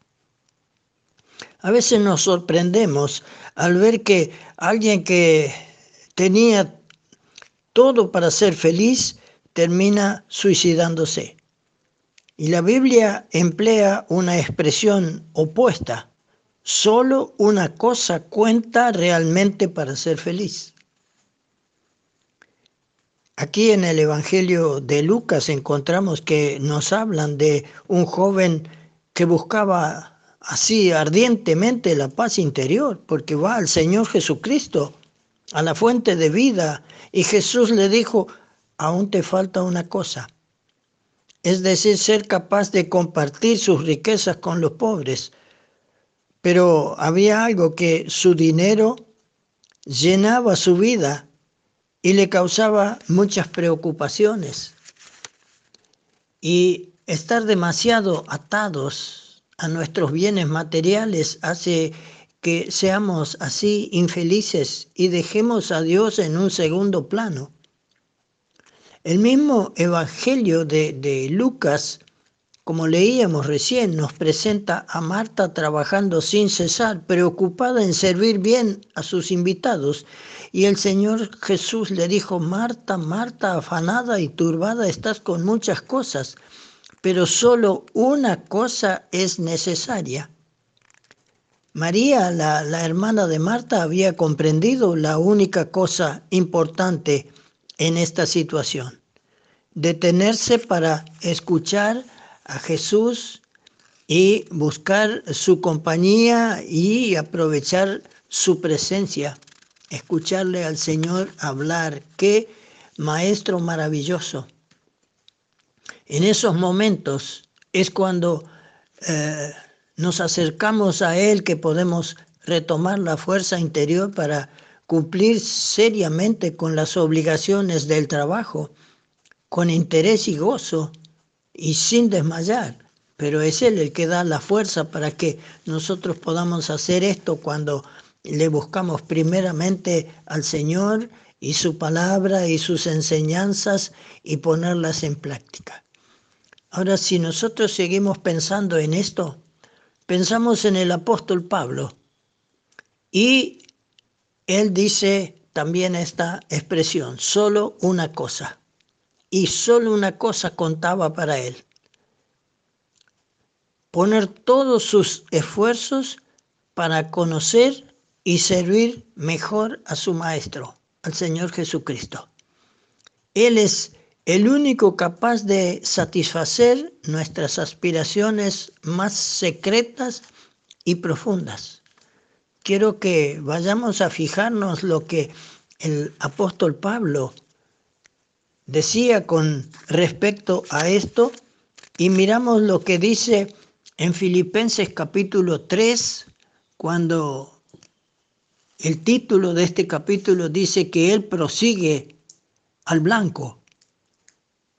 [SPEAKER 12] A veces nos sorprendemos al ver que alguien que tenía todo para ser feliz termina suicidándose. Y la Biblia emplea una expresión opuesta. Solo una cosa cuenta realmente para ser feliz. Aquí en el Evangelio de Lucas encontramos que nos hablan de un joven que buscaba así ardientemente la paz interior, porque va al Señor Jesucristo, a la fuente de vida, y Jesús le dijo, aún te falta una cosa, es decir, ser capaz de compartir sus riquezas con los pobres. Pero había algo que su dinero llenaba su vida y le causaba muchas preocupaciones. Y estar demasiado atados a nuestros bienes materiales hace que seamos así infelices y dejemos a Dios en un segundo plano. El mismo Evangelio de, de, Lucas, como leíamos recién, nos presenta a Marta trabajando sin cesar, preocupada en servir bien a sus invitados y el Señor Jesús le dijo, Marta, Marta, afanada y turbada estás con muchas cosas, pero solo una cosa es necesaria. María, la, la, hermana de Marta, había comprendido la única cosa importante en esta situación, detenerse para escuchar a Jesús y buscar su compañía y aprovechar su presencia escucharle al Señor hablar. Qué maestro maravilloso. En esos momentos es cuando eh, nos acercamos a Él que podemos retomar la fuerza interior para cumplir seriamente con las obligaciones del trabajo, con interés y gozo y sin desmayar. Pero es Él el que da la fuerza para que nosotros podamos hacer esto cuando le buscamos primeramente al Señor y su palabra y sus enseñanzas y ponerlas en práctica. Ahora, si nosotros seguimos pensando en esto, pensamos en el apóstol Pablo y él dice también esta expresión, solo una cosa. Y solo una cosa contaba para él. Poner todos sus esfuerzos para conocer y servir mejor a su Maestro, al Señor Jesucristo. Él es el único capaz de satisfacer nuestras aspiraciones más secretas y profundas. Quiero que vayamos a fijarnos lo que el apóstol Pablo decía con respecto a esto y miramos lo que dice en Filipenses capítulo 3, cuando el título de este capítulo dice que él prosigue al blanco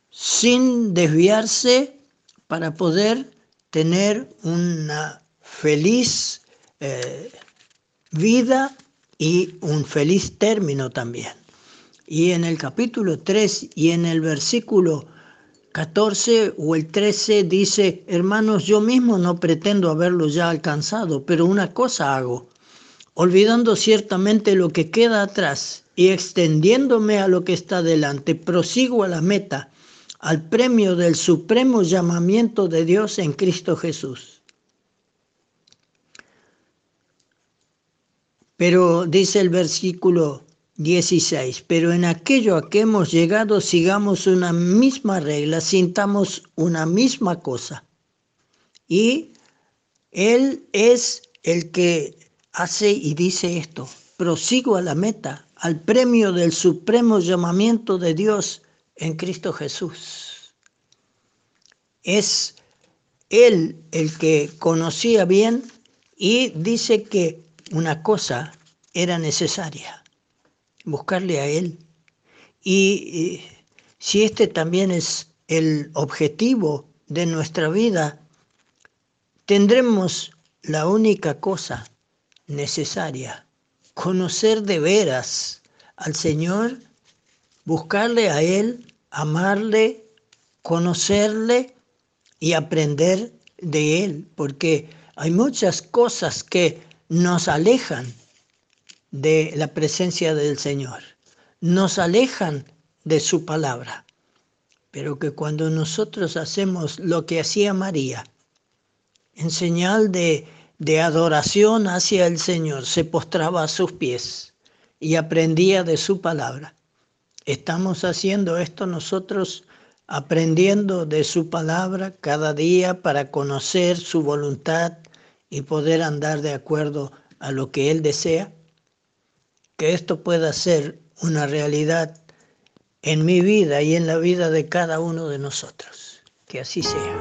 [SPEAKER 12] sin desviarse para poder tener una feliz eh, vida y un feliz término también. Y en el capítulo 3 y en el versículo 14 o el 13 dice, hermanos, yo mismo no pretendo haberlo ya alcanzado, pero una cosa hago olvidando ciertamente lo que queda atrás y extendiéndome a lo que está delante, prosigo a la meta, al premio del supremo llamamiento de Dios en Cristo Jesús. Pero dice el versículo 16, pero en aquello a que hemos llegado sigamos una misma regla, sintamos una misma cosa. Y Él es el que hace y dice esto, prosigo a la meta, al premio del supremo llamamiento de Dios en Cristo Jesús. Es Él el que conocía bien y dice que una cosa era necesaria, buscarle a Él. Y si este también es el objetivo de nuestra vida, tendremos la única cosa necesaria. Conocer de veras al Señor, buscarle a Él, amarle, conocerle y aprender de Él, porque hay muchas cosas que nos alejan de la presencia del Señor, nos alejan de su palabra. pero que cuando nosotros hacemos lo que hacía María, en señal de, de adoración hacia el Señor, se postraba a sus pies y aprendía de su palabra. Estamos haciendo esto nosotros aprendiendo de su palabra cada día para conocer su voluntad y poder andar de acuerdo a lo que Él desea. Que esto pueda ser una realidad en mi vida y en la vida de cada uno de nosotros. Que así sea.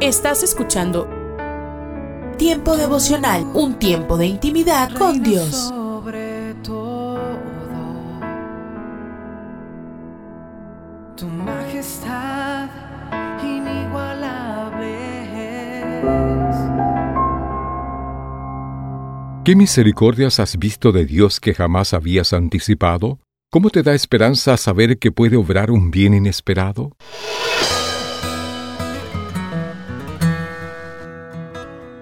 [SPEAKER 1] Estás escuchando Tiempo devocional, un tiempo de intimidad con Dios.
[SPEAKER 2] Sobre todo, tu majestad inigualable es.
[SPEAKER 13] ¿Qué misericordias has visto de Dios que jamás habías anticipado? ¿Cómo te da esperanza saber que puede obrar un bien inesperado?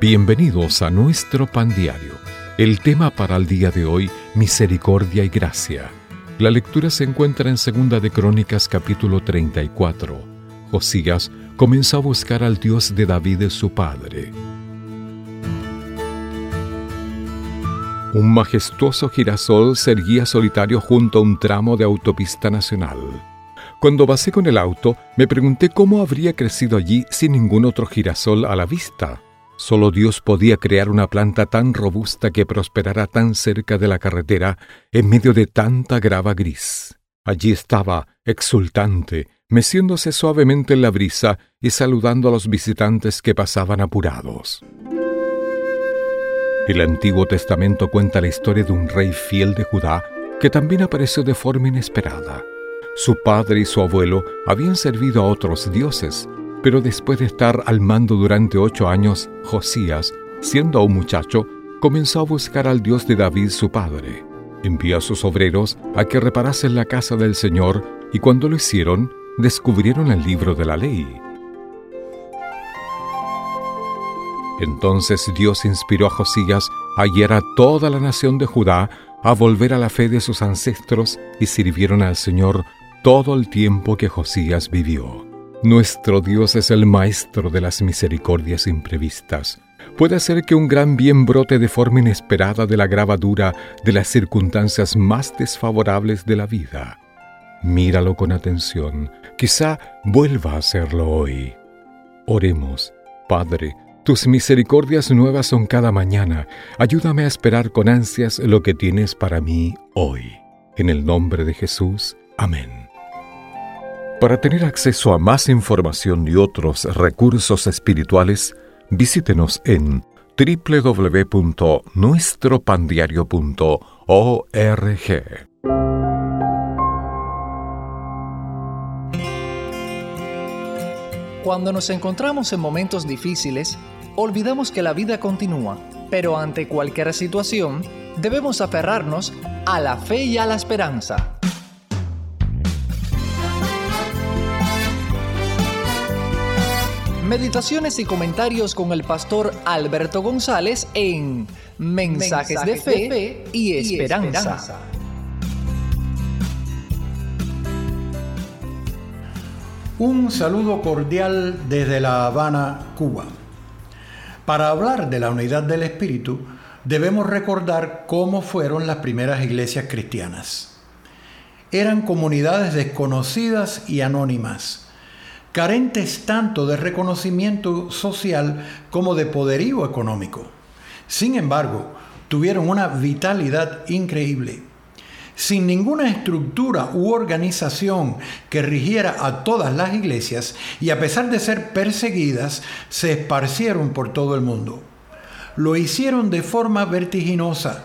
[SPEAKER 13] Bienvenidos a nuestro pan diario. El tema para el día de hoy, misericordia y gracia. La lectura se encuentra en Segunda de Crónicas capítulo 34. Josías comenzó a buscar al Dios de David su padre. Un majestuoso girasol se erguía solitario junto a un tramo de autopista nacional. Cuando pasé con el auto, me pregunté cómo habría crecido allí sin ningún otro girasol a la vista. Solo Dios podía crear una planta tan robusta que prosperara tan cerca de la carretera en medio de tanta grava gris. Allí estaba, exultante, meciéndose suavemente en la brisa y saludando a los visitantes que pasaban apurados. El Antiguo Testamento cuenta la historia de un rey fiel de Judá que también apareció de forma inesperada. Su padre y su abuelo habían servido a otros dioses, pero después de estar al mando durante ocho años, Josías, siendo aún muchacho, comenzó a buscar al Dios de David su padre. Envió a sus obreros a que reparasen la casa del Señor y cuando lo hicieron, descubrieron el libro de la ley. Entonces Dios inspiró a Josías a guiar a toda la nación de Judá a volver a la fe de sus ancestros y sirvieron al Señor todo el tiempo que Josías vivió. Nuestro Dios es el maestro de las misericordias imprevistas. Puede hacer que un gran bien brote de forma inesperada de la gravadura de las circunstancias más desfavorables de la vida. Míralo con atención, quizá vuelva a hacerlo hoy. Oremos, Padre, tus misericordias nuevas son cada mañana. Ayúdame a esperar con ansias lo que tienes para mí hoy. En el nombre de Jesús. Amén. Para tener acceso a más información y otros recursos espirituales, visítenos en www.nuestropandiario.org.
[SPEAKER 14] Cuando nos encontramos en momentos difíciles, olvidamos que la vida continúa, pero ante cualquier situación, debemos aferrarnos a la fe y a la esperanza. Meditaciones y comentarios con el pastor Alberto González en Mensajes, de, fe y Esperanza.
[SPEAKER 15] Un saludo cordial desde La Habana, Cuba. Para hablar de la unidad del Espíritu, debemos recordar cómo fueron las primeras iglesias cristianas. Eran comunidades desconocidas y anónimas carentes tanto de reconocimiento social como de poderío económico. Sin embargo, tuvieron una vitalidad increíble. Sin ninguna estructura u organización que rigiera a todas las iglesias y a pesar de ser perseguidas, se esparcieron por todo el mundo. Lo hicieron de forma vertiginosa,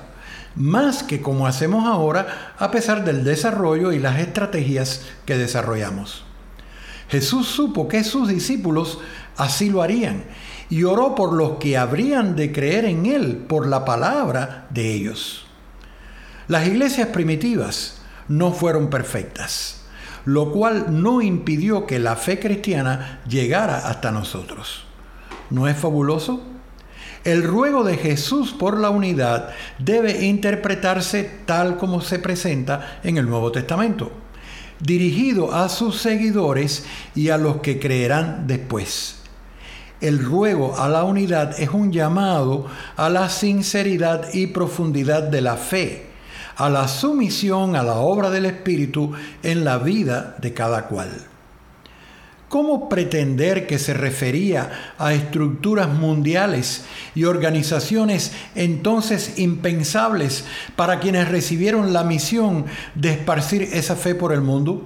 [SPEAKER 15] más que como hacemos ahora a pesar del desarrollo y las estrategias que desarrollamos. Jesús supo que sus discípulos así lo harían y oró por los que habrían de creer en Él por la palabra de ellos. Las iglesias primitivas no fueron perfectas, lo cual no impidió que la fe cristiana llegara hasta nosotros. ¿No es fabuloso? El ruego de Jesús por la unidad debe interpretarse tal como se presenta en el Nuevo Testamento. Dirigido a sus seguidores y a los que creerán después. El ruego a la unidad es un llamado a la sinceridad y profundidad de la fe, a la sumisión a la obra del Espíritu en la vida de cada cual. ¿Cómo pretender que se refería a estructuras mundiales y organizaciones entonces impensables para quienes recibieron la misión de esparcir esa fe por el mundo?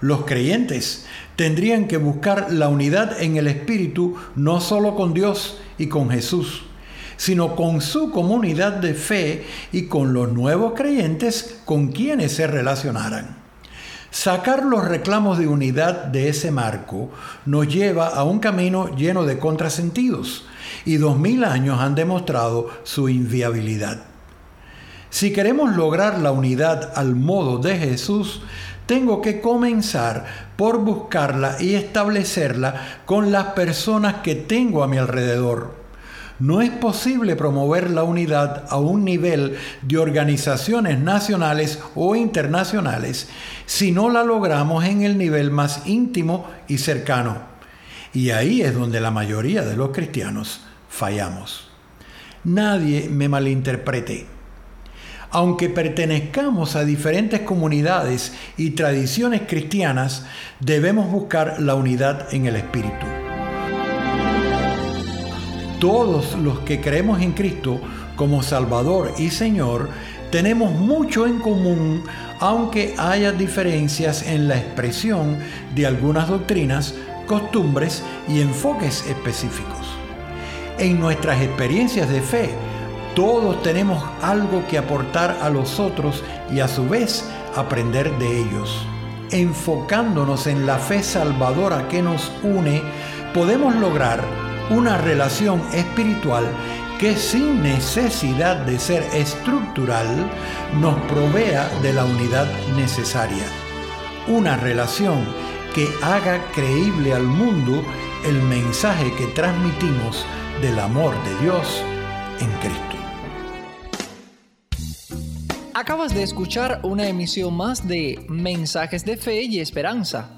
[SPEAKER 15] Los creyentes tendrían que buscar la unidad en el Espíritu no solo con Dios y con Jesús, sino con su comunidad de fe y con los nuevos creyentes con quienes se relacionaran. Sacar los reclamos de unidad de ese marco nos lleva a un camino lleno de contrasentidos y dos mil años han demostrado su inviabilidad. Si queremos lograr la unidad al modo de Jesús, tengo que comenzar por buscarla y establecerla con las personas que tengo a mi alrededor. No es posible promover la unidad a un nivel de organizaciones nacionales o internacionales si no la logramos en el nivel más íntimo y cercano. Y ahí es donde la mayoría de los cristianos fallamos. Nadie me malinterprete. Aunque pertenezcamos a diferentes comunidades y tradiciones cristianas, debemos buscar la unidad en el Espíritu. Todos los que creemos en Cristo como Salvador y Señor tenemos mucho en común, aunque haya diferencias en la expresión de algunas doctrinas, costumbres y enfoques específicos. En nuestras experiencias de fe, todos tenemos algo que aportar a los otros y a su vez aprender de ellos. Enfocándonos en la fe salvadora que nos une, podemos lograr una relación espiritual que sin necesidad de ser estructural nos provea de la unidad necesaria. Una relación que haga creíble al mundo el mensaje que transmitimos del amor de Dios en Cristo.
[SPEAKER 14] Acabas de escuchar una emisión más de Mensajes de Fe y Esperanza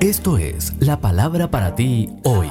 [SPEAKER 16] Esto es la palabra para ti hoy.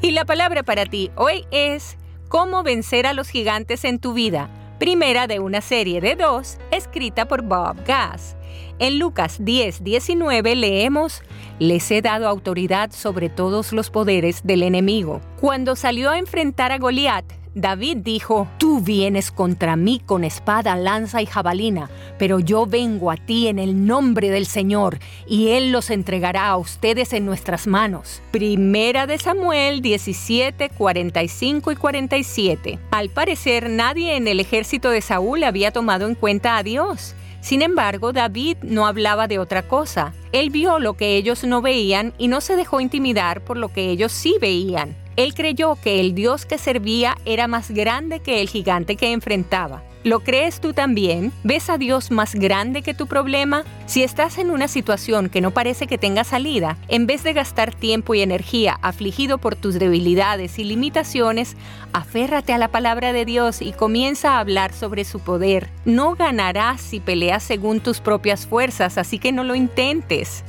[SPEAKER 17] Y la palabra para ti hoy es cómo vencer a los gigantes en tu vida, primera de una serie de dos, escrita por Bob Gass. En Lucas 10, 19 leemos, Les he dado autoridad sobre todos los poderes del enemigo. Cuando salió a enfrentar a Goliat, David dijo, Tú vienes contra mí con espada, lanza y jabalina, pero yo vengo a ti en el nombre del Señor, y Él los entregará a ustedes en nuestras manos. Primera de Samuel 17, 45 y 47. Al parecer nadie en el ejército de Saúl había tomado en cuenta a Dios. Sin embargo, David no hablaba de otra cosa. Él vio lo que ellos no veían y no se dejó intimidar por lo que ellos sí veían. Él creyó que el Dios que servía era más grande que el gigante que enfrentaba. ¿Lo crees tú también? ¿Ves a Dios más grande que tu problema? Si estás en una situación que no parece que tenga salida, en vez de gastar tiempo y energía afligido por tus debilidades y limitaciones, aférrate a la palabra de Dios y comienza a hablar sobre su poder. No ganarás si peleas según tus propias fuerzas, así que no lo intentes.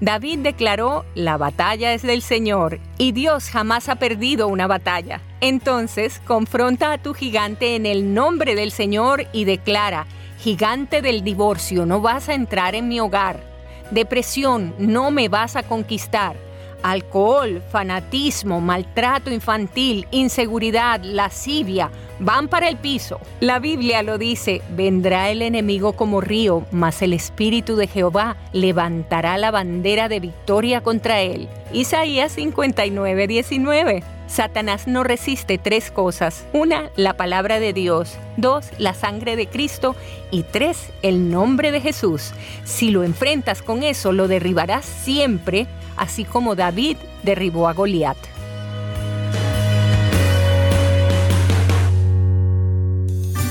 [SPEAKER 17] David declaró, la batalla es del Señor y Dios jamás ha perdido una batalla. Entonces, confronta a tu gigante en el nombre del Señor y declara, gigante del divorcio, no vas a entrar en mi hogar. Depresión, no me vas a conquistar. Alcohol, fanatismo, maltrato infantil, inseguridad, lascivia, van para el piso. La Biblia lo dice, vendrá el enemigo como río, mas el Espíritu de Jehová levantará la bandera de victoria contra él. Isaías 59, 19. Satanás no resiste tres cosas. Una, la palabra de Dios. Dos, la sangre de Cristo. Y tres, el nombre de Jesús. Si lo enfrentas con eso, lo derribarás siempre, así como David derribó a Goliat.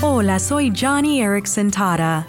[SPEAKER 18] Hola, soy Johnny Erickson Tara.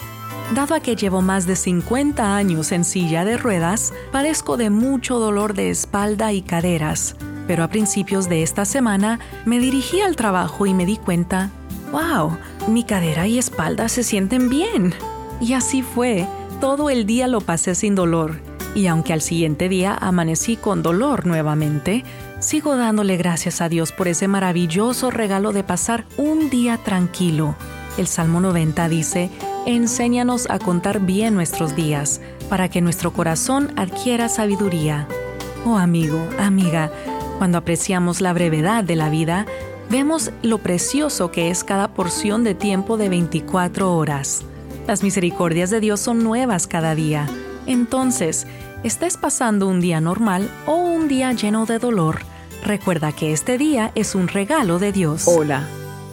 [SPEAKER 18] Dado a que llevo más de 50 años en silla de ruedas, padezco de mucho dolor de espalda y caderas pero a principios de esta semana me dirigí al trabajo y me di cuenta, wow, mi cadera y espalda se sienten bien. Y así fue, todo el día lo pasé sin dolor, y aunque al siguiente día amanecí con dolor nuevamente, sigo dándole gracias a Dios por ese maravilloso regalo de pasar un día tranquilo. El Salmo 90 dice, Enséñanos a contar bien nuestros días, para que nuestro corazón adquiera sabiduría. Oh amigo, amiga, cuando apreciamos la brevedad de la vida, vemos lo precioso que es cada porción de tiempo de 24 horas. Las misericordias de Dios son nuevas cada día. Entonces, estés pasando un día normal o un día lleno de dolor, recuerda que este día es un regalo de Dios.
[SPEAKER 19] Hola,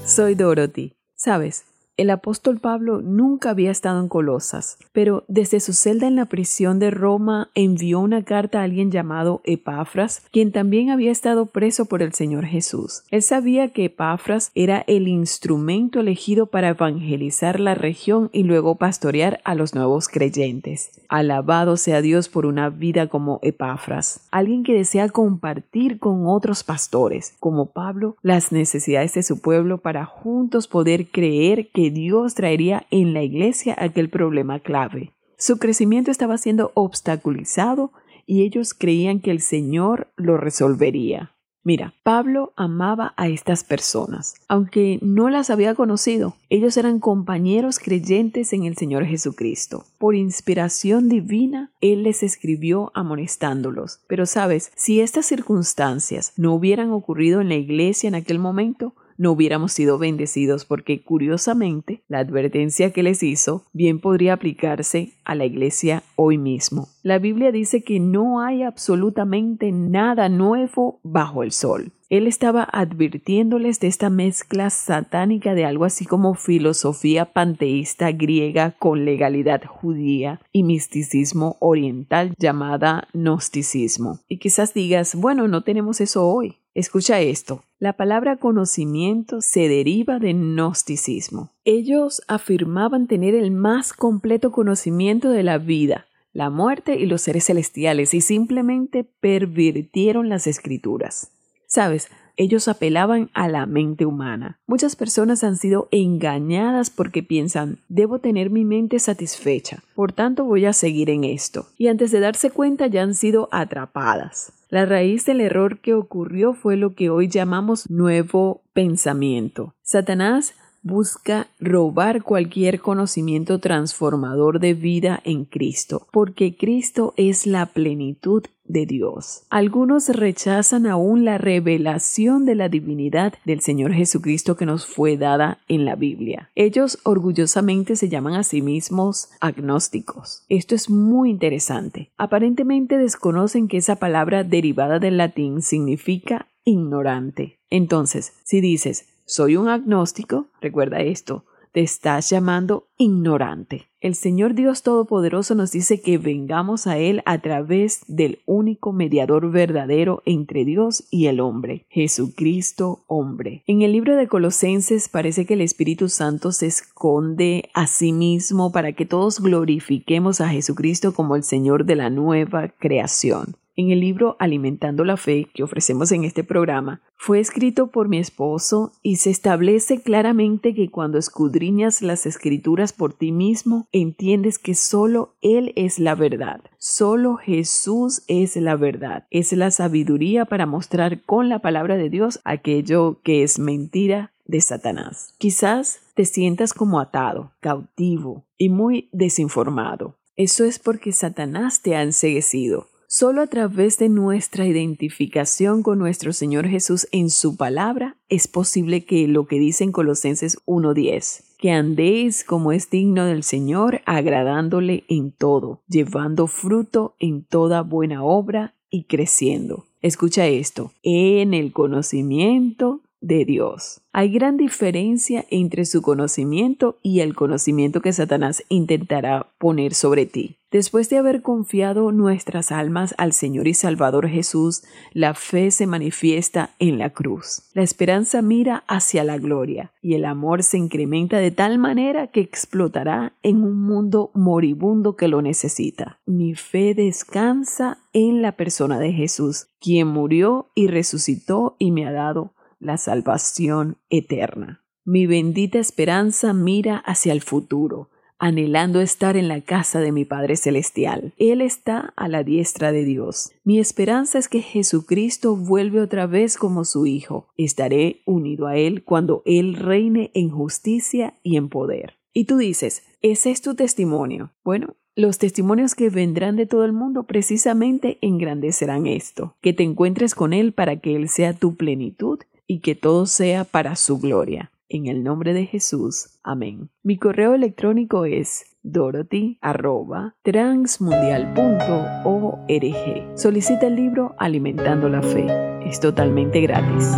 [SPEAKER 19] soy Dorothy. Sabes, el apóstol Pablo nunca había estado en Colosas, pero desde su celda en la prisión de Roma envió una carta a alguien llamado Epafras, quien también había estado preso por el Señor Jesús. Él sabía que Epafras era el instrumento elegido para evangelizar la región y luego pastorear a los nuevos creyentes. Alabado sea Dios por una vida como Epafras, alguien que desea compartir con otros pastores, como Pablo, las necesidades de su pueblo para juntos poder creer que Dios traería en la iglesia aquel problema clave. Su crecimiento estaba siendo obstaculizado y ellos creían que el Señor lo resolvería. Mira, Pablo amaba a estas personas, aunque no las había conocido. Ellos eran compañeros creyentes en el Señor Jesucristo. Por inspiración divina, Él les escribió amonestándolos. Pero sabes, si estas circunstancias no hubieran ocurrido en la iglesia en aquel momento, no hubiéramos sido bendecidos porque curiosamente la advertencia que les hizo bien podría aplicarse a la iglesia hoy mismo. La Biblia dice que no hay absolutamente nada nuevo bajo el sol. Él estaba advirtiéndoles de esta mezcla satánica de algo así como filosofía panteísta griega con legalidad judía y misticismo oriental llamada gnosticismo. Y quizás digas, bueno, no tenemos eso hoy. Escucha esto. La palabra conocimiento se deriva de gnosticismo. Ellos afirmaban tener el más completo conocimiento de la vida, la muerte y los seres celestiales y simplemente pervirtieron las escrituras. Sabes, ellos apelaban a la mente humana. Muchas personas han sido engañadas porque piensan, debo tener mi mente satisfecha, por tanto voy a seguir en esto. Y antes de darse cuenta ya han sido atrapadas. La raíz del error que ocurrió fue lo que hoy llamamos nuevo pensamiento. Satanás busca robar cualquier conocimiento transformador de vida en Cristo, porque Cristo es la plenitud de Dios. Algunos rechazan aún la revelación de la divinidad del Señor Jesucristo que nos fue dada en la Biblia. Ellos orgullosamente se llaman a sí mismos agnósticos. Esto es muy interesante. Aparentemente desconocen que esa palabra derivada del latín significa ignorante. Entonces, si dices soy un agnóstico, recuerda esto, te estás llamando ignorante. El Señor Dios Todopoderoso nos dice que vengamos a Él a través del único mediador verdadero entre Dios y el hombre, Jesucristo hombre. En el libro de Colosenses parece que el Espíritu Santo se esconde a sí mismo para que todos glorifiquemos a Jesucristo como el Señor de la nueva creación en el libro Alimentando la Fe que ofrecemos en este programa, fue escrito por mi esposo y se establece claramente que cuando escudriñas las escrituras por ti mismo, entiendes que solo Él es la verdad, solo Jesús es la verdad, es la sabiduría para mostrar con la palabra de Dios aquello que es mentira de Satanás. Quizás te sientas como atado, cautivo y muy desinformado. Eso es porque Satanás te ha enseguecido Solo a través de nuestra identificación con nuestro Señor Jesús en su palabra es posible que lo que dice en Colosenses 1.10, que andéis como es digno del Señor, agradándole en todo, llevando fruto en toda buena obra y creciendo. Escucha esto, en el conocimiento de Dios. Hay gran diferencia entre su conocimiento y el conocimiento que Satanás intentará poner sobre ti. Después de haber confiado nuestras almas al Señor y Salvador Jesús, la fe se manifiesta en la cruz. La esperanza mira hacia la gloria y el amor se incrementa de tal manera que explotará en un mundo moribundo que lo necesita. Mi fe descansa en la persona de Jesús, quien murió y resucitó y me ha dado la salvación eterna. Mi bendita esperanza mira hacia el futuro, anhelando estar en la casa de mi Padre Celestial. Él está a la diestra de Dios. Mi esperanza es que Jesucristo vuelve otra vez como su Hijo. Estaré unido a Él cuando Él reine en justicia y en poder. Y tú dices, ¿ese es tu testimonio? Bueno, los testimonios que vendrán de todo el mundo precisamente engrandecerán esto, que te encuentres con Él para que Él sea tu plenitud y que todo sea para su gloria. En el nombre de Jesús. Amén. Mi correo electrónico es dorothy@transmundial.org. Solicita el libro Alimentando la Fe. Es totalmente gratis.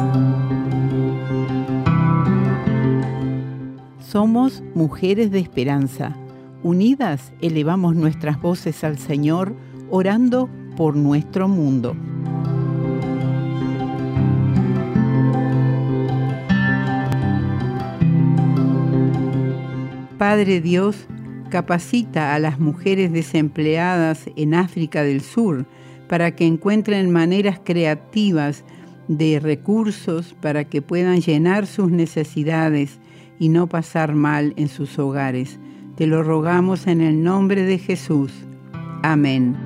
[SPEAKER 20] Somos mujeres de esperanza. Unidas elevamos nuestras voces al Señor, orando por nuestro mundo. Padre Dios, capacita a las mujeres desempleadas en África del Sur para que encuentren maneras creativas de recursos para que puedan llenar sus necesidades y no pasar mal en sus hogares. Te lo rogamos en el nombre de Jesús. Amén.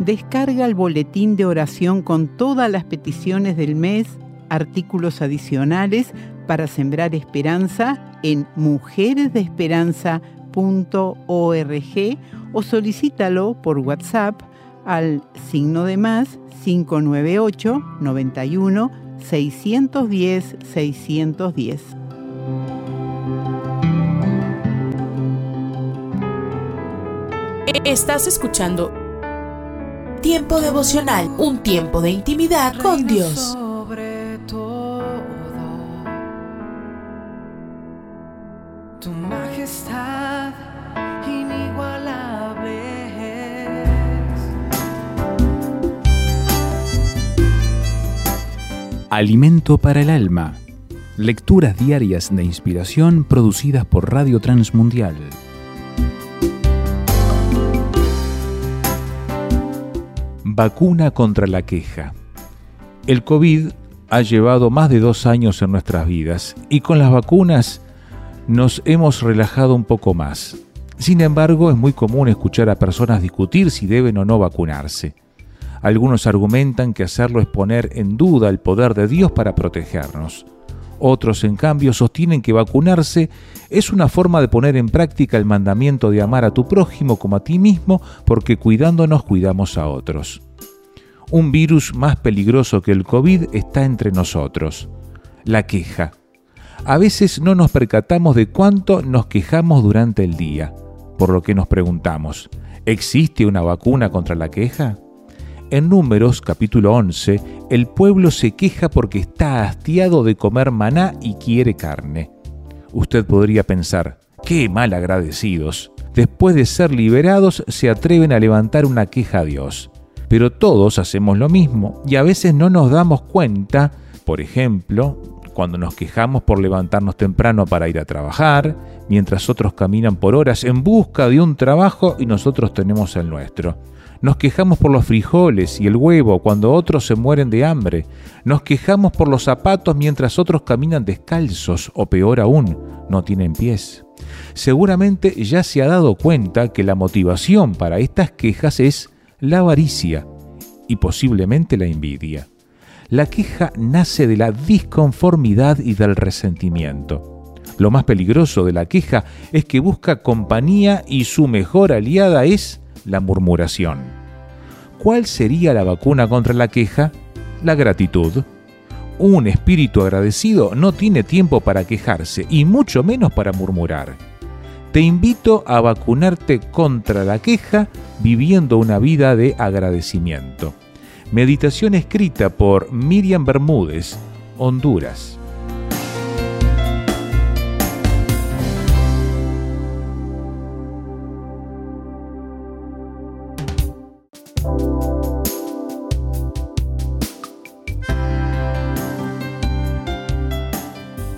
[SPEAKER 20] Descarga el boletín de oración con todas las peticiones del mes artículos adicionales para sembrar esperanza en mujeresdeesperanza.org o solicítalo por WhatsApp al signo de más 598 91 610 610.
[SPEAKER 1] Estás escuchando Tiempo devocional, un tiempo de intimidad con Dios.
[SPEAKER 21] Alimento para el alma. Lecturas diarias de inspiración producidas por Radio Transmundial. Vacuna contra la queja. El COVID ha llevado más de dos años en nuestras vidas y con las vacunas nos hemos relajado un poco más. Sin embargo, es muy común escuchar a personas discutir si deben o no vacunarse. Algunos argumentan que hacerlo es poner en duda el poder de Dios para protegernos. Otros, en cambio, sostienen que vacunarse es una forma de poner en práctica el mandamiento de amar a tu prójimo como a ti mismo, porque cuidándonos cuidamos a otros. Un virus más peligroso que el COVID está entre nosotros, la queja. A veces no nos percatamos de cuánto nos quejamos durante el día, por lo que nos preguntamos, ¿existe una vacuna contra la queja? En Números capítulo 11, el pueblo se queja porque está hastiado de comer maná y quiere carne. Usted podría pensar, qué mal agradecidos. Después de ser liberados se atreven a levantar una queja a Dios. Pero todos hacemos lo mismo y a veces no nos damos cuenta, por ejemplo, cuando nos quejamos por levantarnos temprano para ir a trabajar, mientras otros caminan por horas en busca de un trabajo y nosotros tenemos el nuestro. Nos quejamos por los frijoles y el huevo cuando otros se mueren de hambre. Nos quejamos por los zapatos mientras otros caminan descalzos o peor aún, no tienen pies. Seguramente ya se ha dado cuenta que la motivación para estas quejas es la avaricia y posiblemente la envidia. La queja nace de la disconformidad y del resentimiento. Lo más peligroso de la queja es que busca compañía y su mejor aliada es la murmuración. ¿Cuál sería la vacuna contra la queja? La gratitud. Un espíritu agradecido no tiene tiempo para quejarse y mucho menos para murmurar. Te invito a vacunarte contra la queja viviendo una vida de agradecimiento. Meditación escrita por Miriam Bermúdez, Honduras.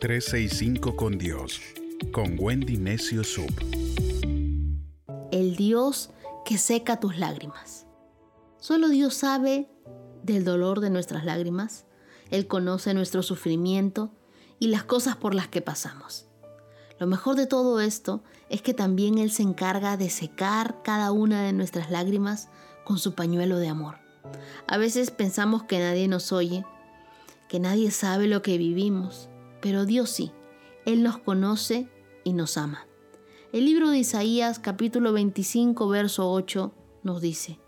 [SPEAKER 22] 365 con Dios, con Wendy Necio Sub.
[SPEAKER 23] El Dios que seca tus lágrimas. Solo Dios sabe del dolor de nuestras lágrimas. Él conoce nuestro sufrimiento y las cosas por las que pasamos. Lo mejor de todo esto es que también Él se encarga de secar cada una de nuestras lágrimas con su pañuelo de amor. A veces pensamos que nadie nos oye, que nadie sabe lo que vivimos, pero Dios sí, Él nos conoce y nos ama. El libro de Isaías capítulo 25 verso 8 nos dice,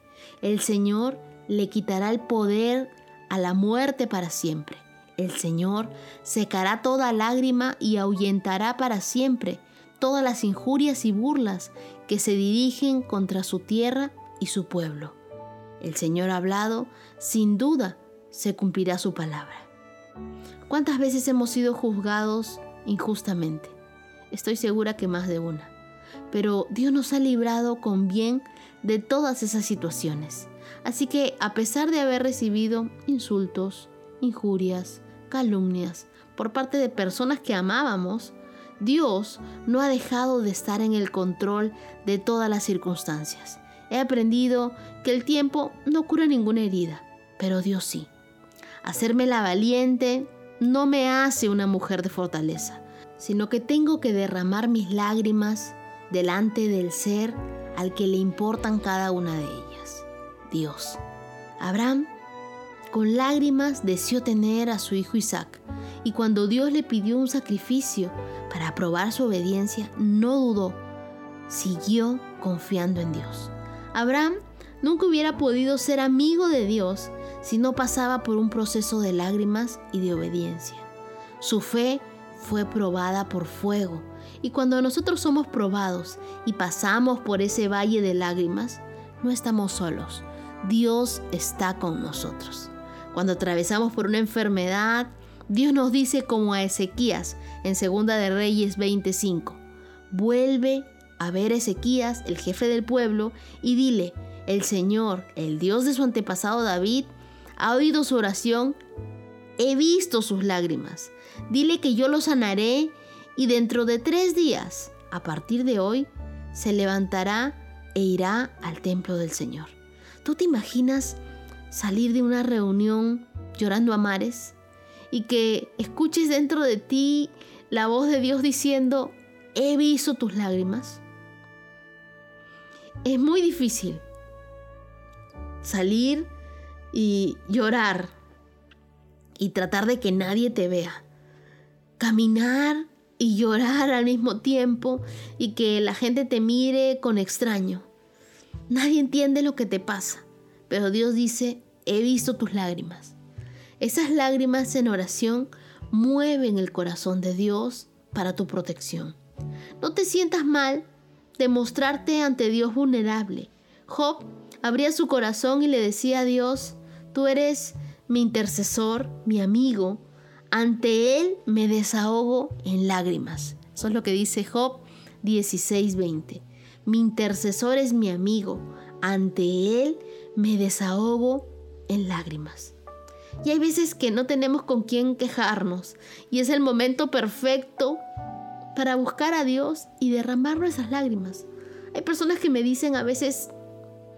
[SPEAKER 23] el Señor le quitará el poder a la muerte para siempre. El Señor secará toda lágrima y ahuyentará para siempre todas las injurias y burlas que se dirigen contra su tierra y su pueblo. El Señor ha hablado, sin duda se cumplirá su palabra. ¿Cuántas veces hemos sido juzgados injustamente? Estoy segura que más de una. Pero Dios nos ha librado con bien de todas esas situaciones. Así que a pesar de haber recibido insultos, injurias, calumnias por parte de personas que amábamos, Dios no ha dejado de estar en el control de todas las circunstancias. He aprendido que el tiempo no cura ninguna herida, pero Dios sí. Hacerme la valiente no me hace una mujer de fortaleza, sino que tengo que derramar mis lágrimas delante del ser al que le importan cada una de ellas, Dios. Abraham con lágrimas deseó tener a su hijo Isaac, y cuando Dios le pidió un sacrificio para probar su obediencia, no dudó, siguió confiando en Dios. Abraham nunca hubiera podido ser amigo de Dios si no pasaba por un proceso de lágrimas y de obediencia. Su fe fue probada por fuego y cuando nosotros somos probados y pasamos por ese valle de lágrimas, no estamos solos. Dios está con nosotros. Cuando atravesamos por una enfermedad, Dios nos dice como a Ezequías en Segunda de Reyes 25, vuelve a ver a Ezequías, el jefe del pueblo, y dile, el Señor, el Dios de su antepasado David, ha oído su oración, he visto sus lágrimas. Dile que yo lo sanaré y dentro de tres días, a partir de hoy, se levantará e irá al templo del Señor. ¿Tú te imaginas salir de una reunión llorando a mares y que escuches dentro de ti la voz de Dios diciendo, he visto tus lágrimas? Es muy difícil salir y llorar y tratar de que nadie te vea. Caminar y llorar al mismo tiempo y que la gente te mire con extraño. Nadie entiende lo que te pasa, pero Dios dice, he visto tus lágrimas. Esas lágrimas en oración mueven el corazón de Dios para tu protección. No te sientas mal de mostrarte ante Dios vulnerable. Job abría su corazón y le decía a Dios, Tú eres mi intercesor, mi amigo. Ante Él me desahogo en lágrimas. Eso es lo que dice Job 16:20. Mi intercesor es mi amigo. Ante Él me desahogo en lágrimas. Y hay veces que no tenemos con quién quejarnos. Y es el momento perfecto para buscar a Dios y derramar nuestras lágrimas. Hay personas que me dicen a veces,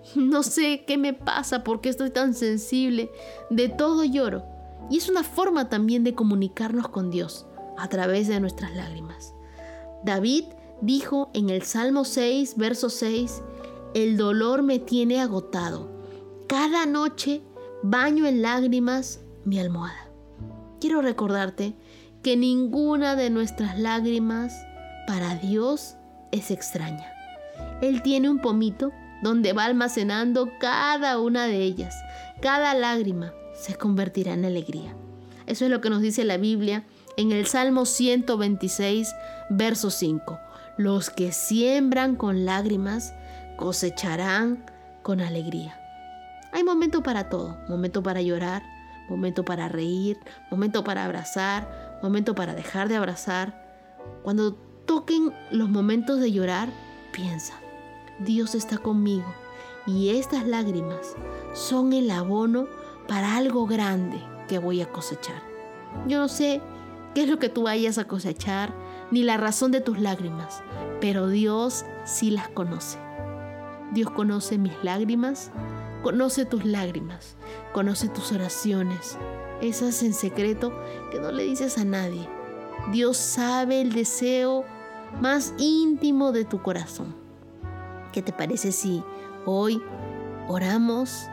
[SPEAKER 23] no sé qué me pasa, por qué estoy tan sensible, de todo lloro. Y es una forma también de comunicarnos con Dios a través de nuestras lágrimas. David dijo en el Salmo 6, verso 6, el dolor me tiene agotado. Cada noche baño en lágrimas mi almohada. Quiero recordarte que ninguna de nuestras lágrimas para Dios es extraña. Él tiene un pomito donde va almacenando cada una de ellas. Cada lágrima se convertirá en alegría. Eso es lo que nos dice la Biblia en el Salmo 126, verso 5. Los que siembran con lágrimas cosecharán con alegría. Hay momento para todo, momento para llorar, momento para reír, momento para abrazar, momento para dejar de abrazar. Cuando toquen los momentos de llorar, piensa, Dios está conmigo y estas lágrimas son el abono para algo grande que voy a cosechar. Yo no sé qué es lo que tú vayas a cosechar, ni la razón de tus lágrimas, pero Dios sí las conoce. Dios conoce mis lágrimas, conoce tus lágrimas, conoce tus oraciones, esas en secreto que no le dices a nadie. Dios sabe el deseo más íntimo de tu corazón. ¿Qué te parece si hoy oramos,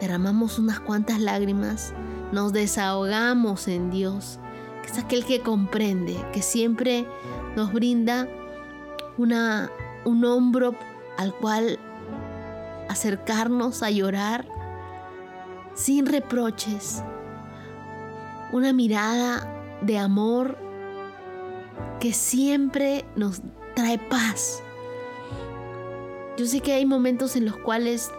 [SPEAKER 23] derramamos unas cuantas lágrimas, nos desahogamos en Dios, que es aquel que comprende, que siempre nos brinda una, un hombro al cual acercarnos a llorar sin reproches, una mirada de amor que siempre nos trae paz. Yo sé que hay momentos en los cuales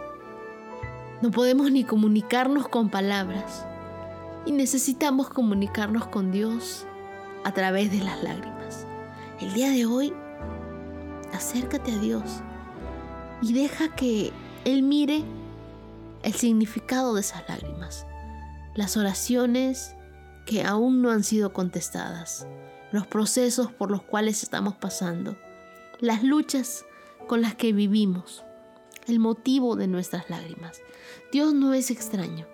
[SPEAKER 23] no podemos ni comunicarnos con palabras y necesitamos comunicarnos con Dios a través de las lágrimas. El día de hoy, acércate a Dios y deja que Él mire el significado de esas lágrimas, las oraciones que aún no han sido contestadas, los procesos por los cuales estamos pasando, las luchas con las que vivimos, el motivo de nuestras lágrimas. Dios no es extraño,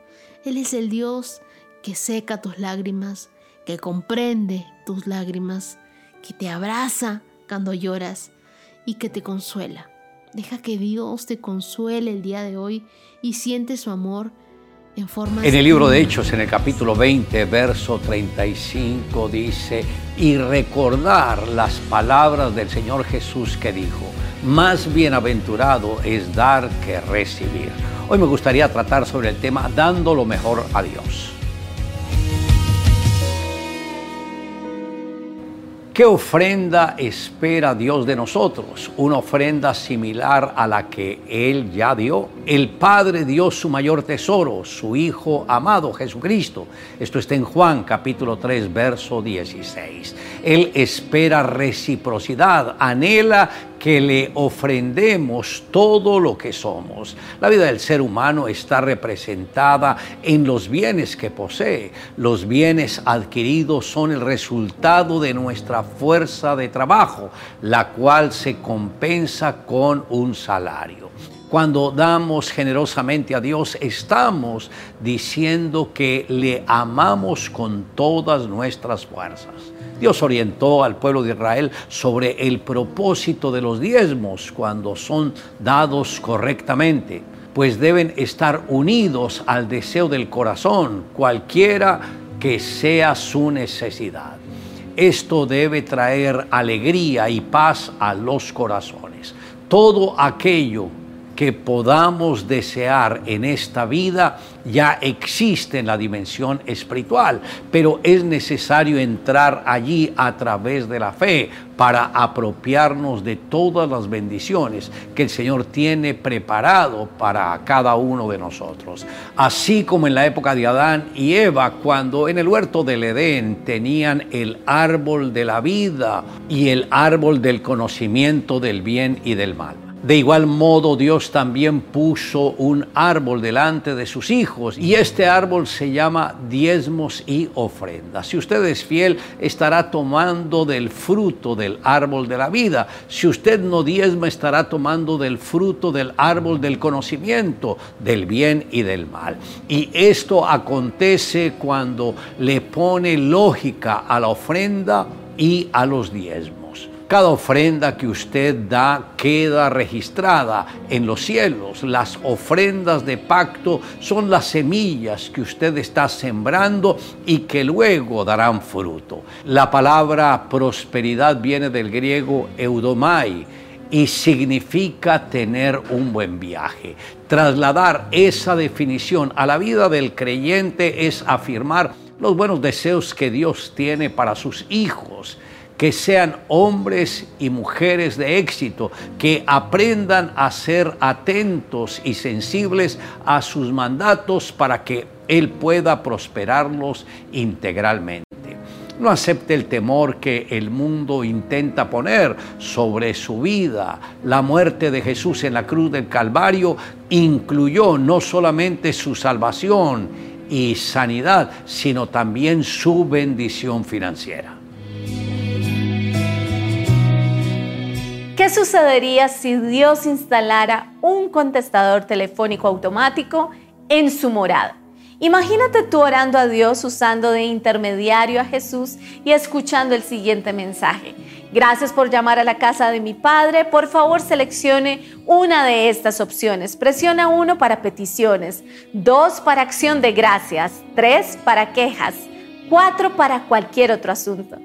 [SPEAKER 23] Él es el Dios que seca tus lágrimas, que comprende tus lágrimas, que te abraza cuando lloras y que te consuela. Deja que Dios te consuele el día de hoy y siente su amor en forma...
[SPEAKER 24] En el libro de Hechos, en el capítulo 20, verso 35, dice, y recordar las palabras del Señor Jesús que dijo, más bienaventurado es dar que recibir. Hoy me gustaría tratar sobre el tema dando lo mejor a Dios. ¿Qué ofrenda espera Dios de nosotros? Una ofrenda similar a la que Él ya dio. El Padre dio su mayor tesoro, su Hijo amado Jesucristo. Esto está en Juan capítulo 3, verso 16. Él espera reciprocidad, anhela que le ofrendemos todo lo que somos. La vida del ser humano está representada en los bienes que posee. Los bienes adquiridos son el resultado de nuestra fuerza de trabajo, la cual se compensa con un salario. Cuando damos generosamente a Dios, estamos diciendo que le amamos con todas nuestras fuerzas. Dios orientó al pueblo de Israel sobre el propósito de los diezmos cuando son dados correctamente, pues deben estar unidos al deseo del corazón, cualquiera que sea su necesidad. Esto debe traer alegría y paz a los corazones. Todo aquello que podamos desear en esta vida ya existe en la dimensión espiritual, pero es necesario entrar allí a través de la fe para apropiarnos de todas las bendiciones que el Señor tiene preparado para cada uno de nosotros. Así como en la época de Adán y Eva, cuando en el huerto del Edén tenían el árbol de la vida y el árbol del conocimiento del bien y del mal. De igual modo Dios también puso un árbol delante de sus hijos y este árbol se llama diezmos y ofrendas. Si usted es fiel, estará tomando del fruto del árbol de la vida. Si usted no diezma, estará tomando del fruto del árbol del conocimiento, del bien y del mal. Y esto acontece cuando le pone lógica a la ofrenda y a los diezmos. Cada ofrenda que usted da queda registrada en los cielos. Las ofrendas de pacto son las semillas que usted está sembrando y que luego darán fruto. La palabra prosperidad viene del griego eudomai y significa tener un buen viaje. Trasladar esa definición a la vida del creyente es afirmar los buenos deseos que Dios tiene para sus hijos que sean hombres y mujeres de éxito, que aprendan a ser atentos y sensibles a sus mandatos para que Él pueda prosperarlos integralmente. No acepte el temor que el mundo intenta poner sobre su vida. La muerte de Jesús en la cruz del Calvario incluyó no solamente su salvación y sanidad, sino también su bendición financiera.
[SPEAKER 23] ¿Qué sucedería si Dios instalara un contestador telefónico automático en su morada? Imagínate tú orando a Dios usando de intermediario a Jesús y escuchando el siguiente mensaje. Gracias por llamar a la casa de mi padre. Por favor, seleccione una de estas opciones. Presiona uno para peticiones, dos para acción de gracias, tres para quejas, cuatro para cualquier otro asunto.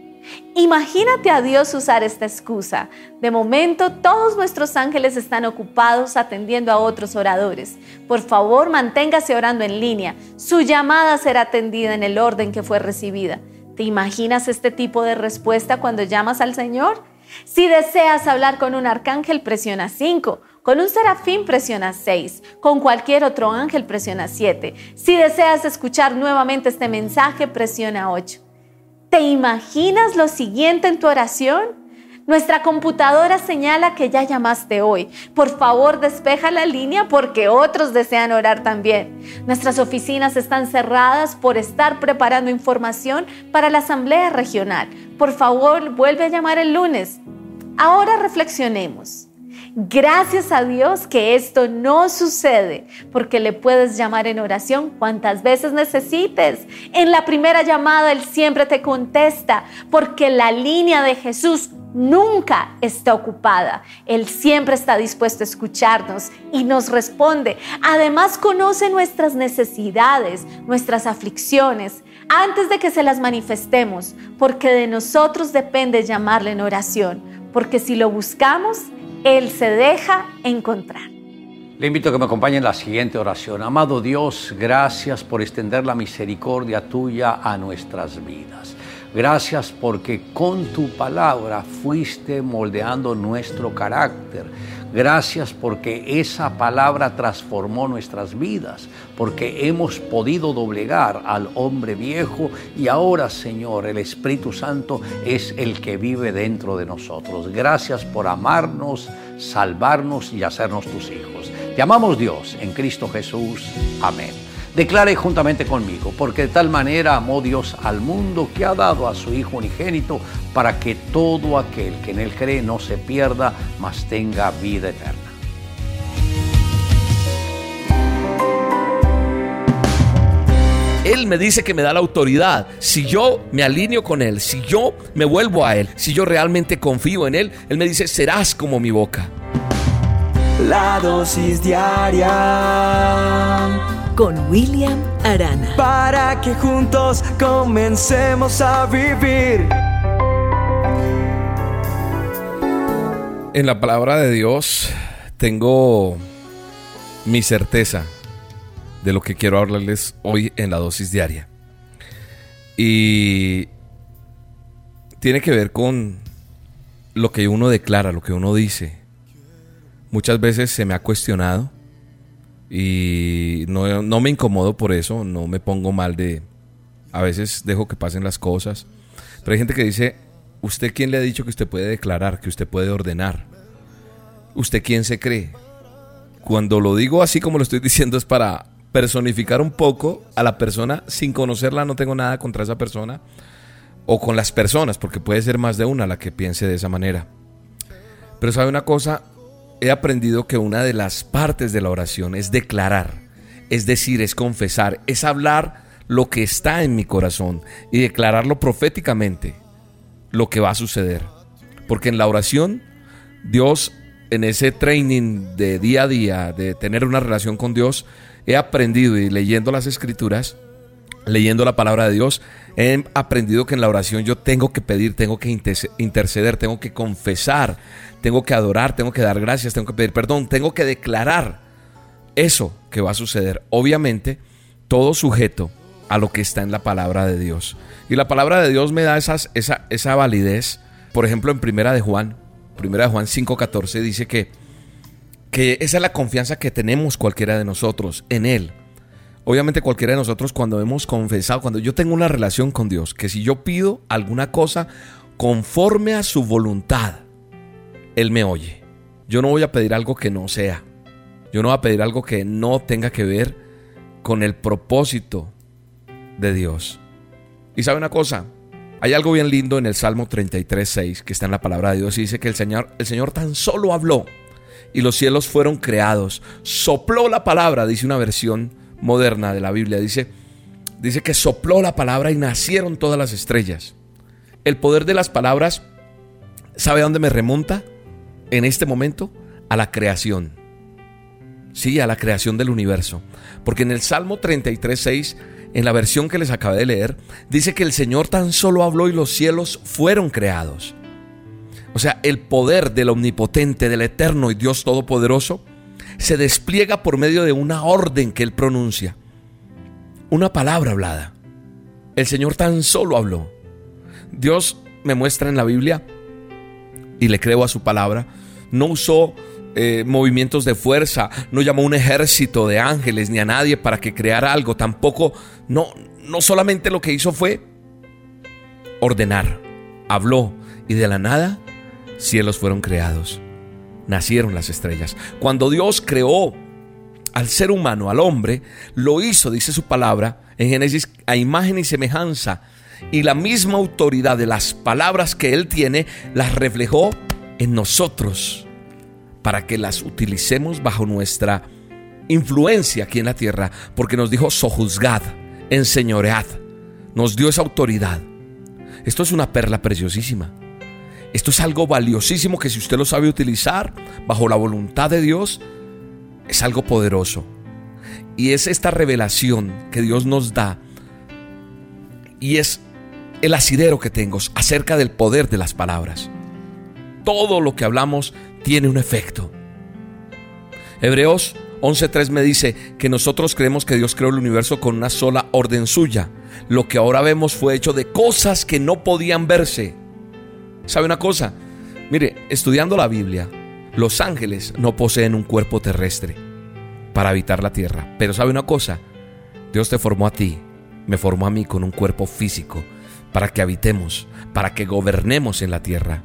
[SPEAKER 23] Imagínate a Dios usar esta excusa. De momento, todos nuestros ángeles están ocupados atendiendo a otros oradores. Por favor, manténgase orando en línea. Su llamada será atendida en el orden que fue recibida. ¿Te imaginas este tipo de respuesta cuando llamas al Señor? Si deseas hablar con un arcángel, presiona 5. Con un serafín presiona 6. Con cualquier otro ángel presiona 7. Si deseas escuchar nuevamente este mensaje, presiona 8. ¿Te imaginas lo siguiente en tu oración? Nuestra computadora señala que ya llamaste hoy. Por favor, despeja la línea porque otros desean orar también. Nuestras oficinas están cerradas por estar preparando información para la Asamblea Regional. Por favor, vuelve a llamar el lunes. Ahora reflexionemos. Gracias a Dios que esto no sucede, porque le puedes llamar en oración cuantas veces necesites. En la primera llamada Él siempre te contesta, porque la línea de Jesús nunca está ocupada. Él siempre está dispuesto a escucharnos y nos responde. Además conoce nuestras necesidades, nuestras aflicciones, antes de que se las manifestemos, porque de nosotros depende llamarle en oración, porque si lo buscamos, él se deja encontrar.
[SPEAKER 24] Le invito a que me acompañe en la siguiente oración. Amado Dios, gracias por extender la misericordia tuya a nuestras vidas. Gracias porque con tu palabra fuiste moldeando nuestro carácter. Gracias porque esa palabra transformó nuestras vidas, porque hemos podido doblegar al hombre viejo y ahora, Señor, el Espíritu Santo es el que vive dentro de nosotros. Gracias por amarnos, salvarnos y hacernos tus hijos. Te amamos Dios en Cristo Jesús. Amén. Declare juntamente conmigo, porque de tal manera amó Dios al mundo que ha dado a su Hijo unigénito para que todo aquel que en él cree no se pierda, mas tenga vida eterna.
[SPEAKER 25] Él me dice que me da la autoridad. Si yo me alineo con Él, si yo me vuelvo a Él, si yo realmente confío en Él, Él me dice, serás como mi boca.
[SPEAKER 26] La dosis diaria
[SPEAKER 27] con William Arana.
[SPEAKER 26] Para que juntos comencemos a vivir.
[SPEAKER 25] En la palabra de Dios tengo mi certeza de lo que quiero hablarles hoy en la dosis diaria. Y tiene que ver con lo que uno declara, lo que uno dice. Muchas veces se me ha cuestionado y no, no, me incomodo por eso, no me pongo mal de... A veces dejo que pasen las cosas. Pero hay gente que dice, ¿usted quién le ha dicho que usted puede declarar, que usted puede ordenar? ¿usted quién se cree? Cuando lo digo así como lo estoy diciendo es para personificar un poco a la persona sin conocerla, no tengo nada contra esa persona o con las personas, porque puede ser más de una la que piense de esa manera. Pero sabe una cosa, he aprendido que una de las partes de la oración es declarar, es decir, es confesar, es hablar lo que está en mi corazón y declararlo proféticamente, lo que va a suceder. Porque en la oración, Dios, en ese training de día a día, de tener una relación con Dios, he aprendido y leyendo las escrituras, leyendo la palabra de Dios, he aprendido que en la oración yo tengo que pedir, tengo que interceder, tengo que confesar, tengo que adorar, tengo que dar gracias, tengo que pedir perdón, tengo que declarar eso que va a suceder. Obviamente, todo sujeto a lo que está en la palabra de Dios. Y la palabra de Dios me da esas, esa, esa validez. Por ejemplo, en Primera de Juan, Primera de Juan 5.14 dice que que esa es la confianza que tenemos cualquiera de nosotros en Él. Obviamente cualquiera de nosotros cuando hemos confesado, cuando yo tengo una relación con Dios, que si yo pido alguna cosa conforme a su voluntad, Él me oye. Yo no voy a pedir algo que no sea. Yo no voy a pedir algo que no tenga que ver con el propósito de Dios. Y sabe una cosa, hay algo bien lindo en el Salmo 33, 6, que está en la palabra de Dios y dice que el Señor, el Señor tan solo habló y los cielos fueron creados. Sopló la palabra, dice una versión moderna de la Biblia. Dice, dice que sopló la palabra y nacieron todas las estrellas. El poder de las palabras, ¿sabe a dónde me remonta? En este momento, a la creación. Sí, a la creación del universo. Porque en el Salmo 33, 6, en la versión que les acabé de leer, dice que el Señor tan solo habló y los cielos fueron creados. O sea, el poder del omnipotente, del eterno y Dios todopoderoso se despliega por medio de una orden que Él pronuncia. Una palabra hablada. El Señor tan solo habló. Dios me muestra en la Biblia, y le creo a su palabra, no usó eh, movimientos de fuerza, no llamó un ejército de ángeles ni a nadie para que creara algo, tampoco, no, no solamente lo que hizo fue ordenar, habló y de la nada cielos fueron creados, nacieron las estrellas. Cuando Dios creó al ser humano, al hombre, lo hizo, dice su palabra, en Génesis, a imagen y semejanza. Y la misma autoridad de las palabras que Él tiene, las reflejó en nosotros, para que las utilicemos bajo nuestra influencia aquí en la tierra, porque nos dijo sojuzgad, enseñoread, nos dio esa autoridad. Esto es una perla preciosísima. Esto es algo valiosísimo que si usted lo sabe utilizar bajo la voluntad de Dios, es algo poderoso. Y es esta revelación que Dios nos da y es el asidero que tengo acerca del poder de las palabras. Todo lo que hablamos tiene un efecto. Hebreos 11.3 me dice que nosotros creemos que Dios creó el universo con una sola orden suya. Lo que ahora vemos fue hecho de cosas que no podían verse ¿Sabe una cosa? Mire, estudiando la Biblia, los ángeles no poseen un cuerpo terrestre para habitar la tierra. Pero ¿sabe una cosa? Dios te formó a ti, me formó a mí con un cuerpo físico para que habitemos, para que gobernemos en la tierra.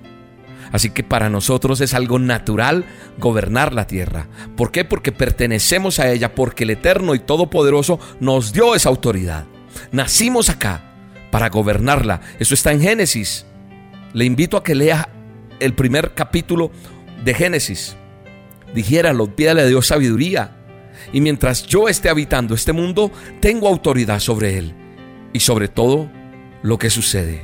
[SPEAKER 25] Así que para nosotros es algo natural gobernar la tierra. ¿Por qué? Porque pertenecemos a ella, porque el Eterno y Todopoderoso nos dio esa autoridad. Nacimos acá para gobernarla. Eso está en Génesis le invito a que lea el primer capítulo de Génesis. Dijéralo, pídale a Dios sabiduría. Y mientras yo esté habitando este mundo, tengo autoridad sobre él y sobre todo lo que sucede.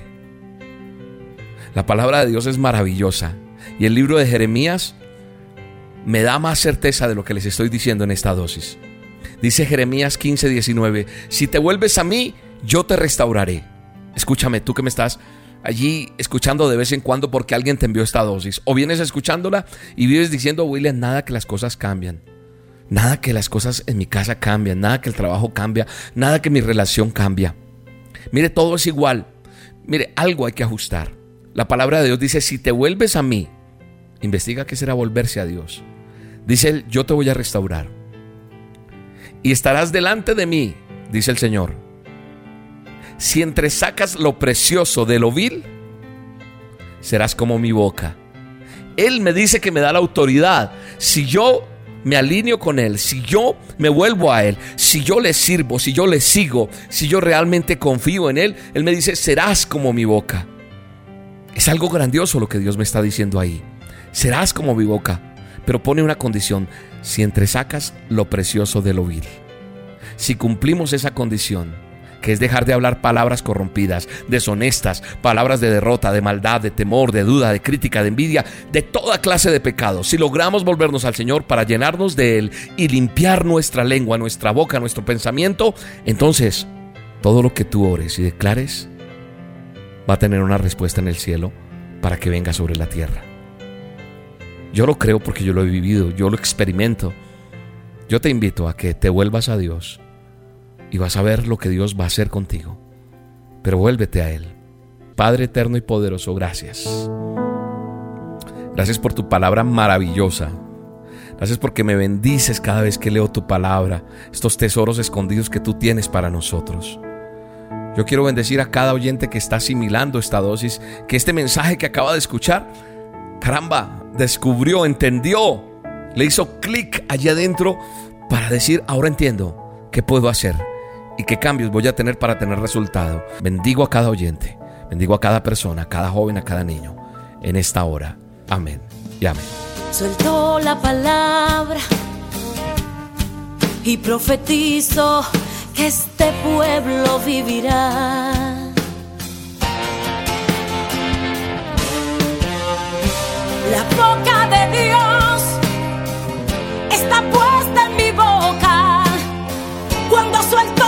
[SPEAKER 25] La palabra de Dios es maravillosa y el libro de Jeremías me da más certeza de lo que les estoy diciendo en esta dosis. Dice Jeremías 15, 19, si te vuelves a mí, yo te restauraré. Escúchame, tú que me estás allí escuchando de vez en cuando porque alguien te envió esta dosis. O vienes escuchándola y vives diciendo, William, nada que las cosas cambian. Nada que las cosas en mi casa cambian, nada que el trabajo cambia, nada que mi relación cambia. Mire, todo es igual. Mire, algo hay que ajustar. La palabra de Dios dice, si te vuelves a mí, investiga qué será volverse a Dios. Dice él, yo te voy a restaurar. Y estarás delante de mí, dice el Señor, si entresacas lo precioso de lo vil, serás como mi boca. Él me dice que me da la autoridad. Si yo me alineo con Él, si yo me vuelvo a Él, si yo le sirvo, si yo le sigo, si yo realmente confío en Él, Él me dice, serás como mi boca. Es algo grandioso lo que Dios me está diciendo ahí. Serás como mi boca, pero pone una condición, si entresacas lo precioso de lo vil. Si cumplimos esa condición, que es dejar de hablar palabras corrompidas, deshonestas, palabras de derrota, de maldad, de temor, de duda, de crítica, de envidia, de toda clase de pecados. Si logramos volvernos al Señor para llenarnos de Él y limpiar nuestra lengua, nuestra boca, nuestro pensamiento, entonces todo lo que tú ores y declares va a tener una respuesta en el cielo para que venga sobre la tierra. Yo lo creo porque yo lo he vivido, yo lo experimento. Yo te invito a que te vuelvas a Dios y vas a ver lo que Dios va a hacer contigo. Pero vuélvete a Él. Padre eterno y poderoso, gracias. Gracias por tu palabra maravillosa. Gracias porque me bendices cada vez que leo tu palabra, estos tesoros escondidos que tú tienes para nosotros. Yo quiero bendecir a cada oyente que está asimilando esta dosis, que este mensaje que acaba de escuchar, caramba, descubrió, entendió, le hizo clic allá adentro para decir, ahora entiendo, ¿qué puedo hacer? Y qué cambios voy a tener para tener resultado. Bendigo a cada oyente, bendigo a cada persona, a cada joven, a cada niño en esta hora. Amén y amén.
[SPEAKER 28] Suelto la palabra y profetizo que este pueblo vivirá. La boca de Dios está puesta en mi boca cuando suelto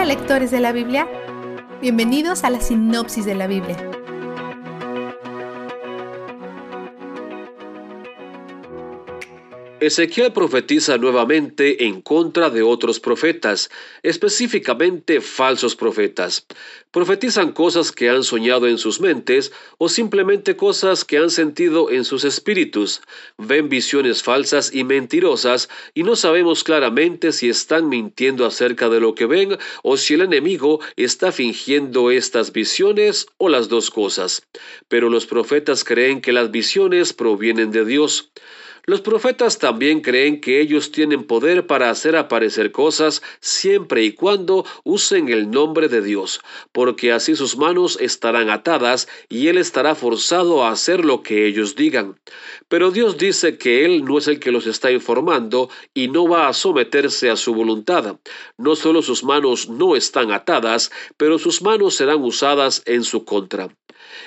[SPEAKER 29] Hola lectores de la Biblia, bienvenidos a la sinopsis de la Biblia.
[SPEAKER 30] Ezequiel profetiza nuevamente en contra de otros profetas, específicamente falsos profetas. Profetizan cosas que han soñado en sus mentes o simplemente cosas que han sentido en sus espíritus. Ven visiones falsas y mentirosas y no sabemos claramente si están mintiendo acerca de lo que ven o si el enemigo está fingiendo estas visiones o las dos cosas. Pero los profetas creen que las visiones provienen de Dios. Los profetas también creen que ellos tienen poder para hacer aparecer cosas siempre y cuando usen el nombre de Dios, porque así sus manos estarán atadas y Él estará forzado a hacer lo que ellos digan. Pero Dios dice que Él no es el que los está informando y no va a someterse a su voluntad. No solo sus manos no están atadas, pero sus manos serán usadas en su contra.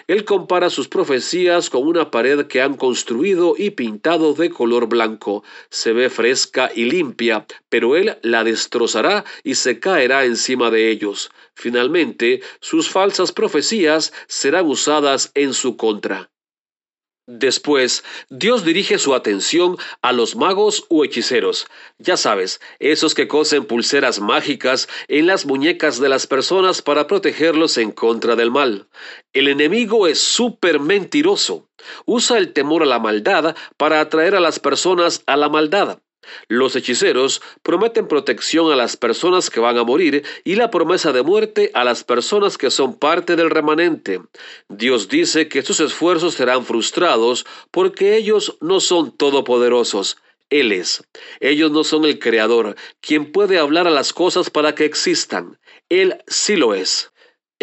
[SPEAKER 30] Él compara sus profecías con una pared que han construido y pintado de color blanco. Se ve fresca y limpia, pero Él la destrozará y se caerá encima de ellos. Finalmente, sus falsas profecías serán usadas en su contra. Después, Dios dirige su atención a los magos u hechiceros. Ya sabes, esos que cosen pulseras mágicas en las muñecas de las personas para protegerlos en contra del mal. El enemigo es súper mentiroso. Usa el temor a la maldad para atraer a las personas a la maldad. Los hechiceros prometen protección a las personas que van a morir y la promesa de muerte a las personas que son parte del remanente. Dios dice que sus esfuerzos serán frustrados porque ellos no son todopoderosos. Él es. Ellos no son el Creador, quien puede hablar a las cosas para que existan. Él sí lo es.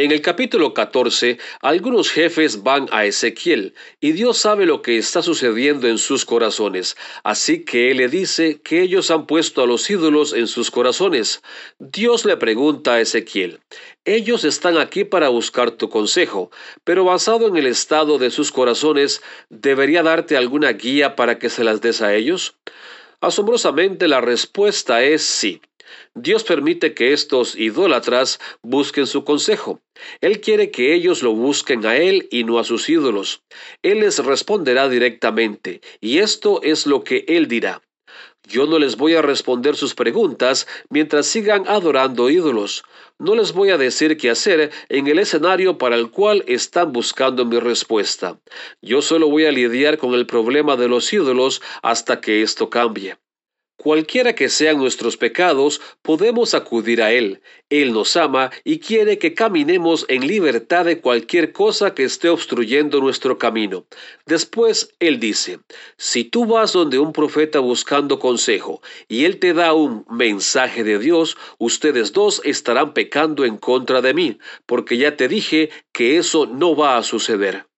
[SPEAKER 30] En el capítulo 14, algunos jefes van a Ezequiel y Dios sabe lo que está sucediendo en sus corazones, así que Él le dice que ellos han puesto a los ídolos en sus corazones. Dios le pregunta a Ezequiel, ellos están aquí para buscar tu consejo, pero basado en el estado de sus corazones, ¿debería darte alguna guía para que se las des a ellos? Asombrosamente la respuesta es sí. Dios permite que estos idólatras busquen su consejo. Él quiere que ellos lo busquen a Él y no a sus ídolos. Él les responderá directamente, y esto es lo que Él dirá. Yo no les voy a responder sus preguntas mientras sigan adorando ídolos. No les voy a decir qué hacer en el escenario para el cual están buscando mi respuesta. Yo solo voy a lidiar con el problema de los ídolos hasta que esto cambie. Cualquiera que sean nuestros pecados, podemos acudir a Él. Él nos ama y quiere que caminemos en libertad de cualquier cosa que esté obstruyendo nuestro camino. Después, Él dice, si tú vas donde un profeta buscando consejo y Él te da un mensaje de Dios, ustedes dos estarán pecando en contra de mí, porque ya te dije que eso no va a suceder.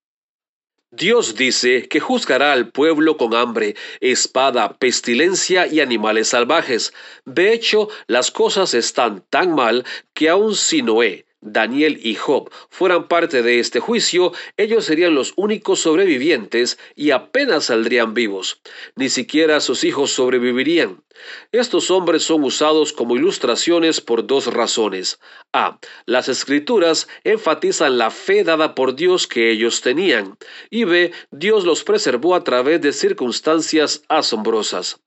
[SPEAKER 30] Dios dice que juzgará al pueblo con hambre, espada, pestilencia y animales salvajes. De hecho, las cosas están tan mal que aun si Noé, Daniel y Job fueran parte de este juicio, ellos serían los únicos sobrevivientes y apenas saldrían vivos. Ni siquiera sus hijos sobrevivirían. Estos hombres son usados como ilustraciones por dos razones. A. Las escrituras enfatizan la fe dada por Dios que ellos tenían. Y B. Dios los preservó a través de circunstancias asombrosas.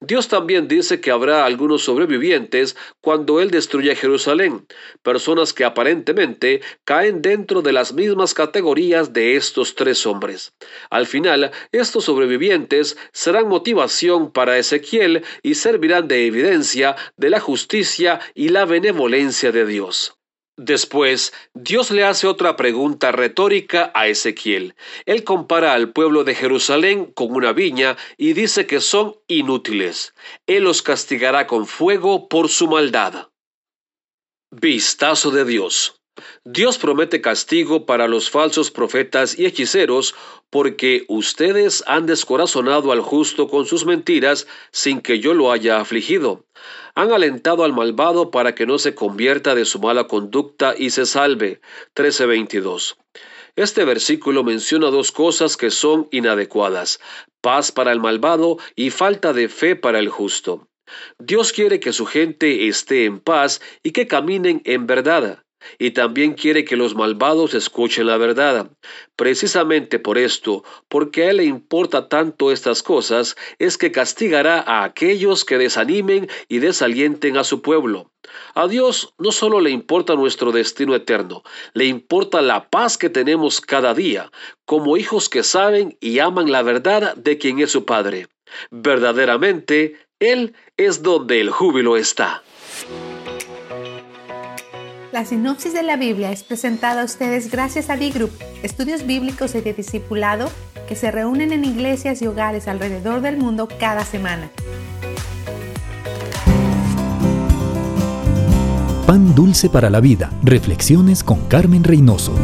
[SPEAKER 30] Dios también dice que habrá algunos sobrevivientes cuando Él destruya Jerusalén, personas que aparentemente caen dentro de las mismas categorías de estos tres hombres. Al final, estos sobrevivientes serán motivación para Ezequiel y servirán de evidencia de la justicia y la benevolencia de Dios. Después, Dios le hace otra pregunta retórica a Ezequiel. Él compara al pueblo de Jerusalén con una viña y dice que son inútiles. Él los castigará con fuego por su maldad. Vistazo de Dios. Dios promete castigo para los falsos profetas y hechiceros porque ustedes han descorazonado al justo con sus mentiras sin que yo lo haya afligido. Han alentado al malvado para que no se convierta de su mala conducta y se salve. 1322. Este versículo menciona dos cosas que son inadecuadas, paz para el malvado y falta de fe para el justo. Dios quiere que su gente esté en paz y que caminen en verdad y también quiere que los malvados escuchen la verdad. Precisamente por esto, porque a Él le importa tanto estas cosas, es que castigará a aquellos que desanimen y desalienten a su pueblo. A Dios no solo le importa nuestro destino eterno, le importa la paz que tenemos cada día, como hijos que saben y aman la verdad de quien es su Padre. Verdaderamente, Él es donde el júbilo está.
[SPEAKER 29] La sinopsis de la Biblia es presentada a ustedes gracias a D-Group, estudios bíblicos y de discipulado que se reúnen en iglesias y hogares alrededor del mundo cada semana.
[SPEAKER 16] Pan dulce para la vida. Reflexiones con Carmen Reynoso.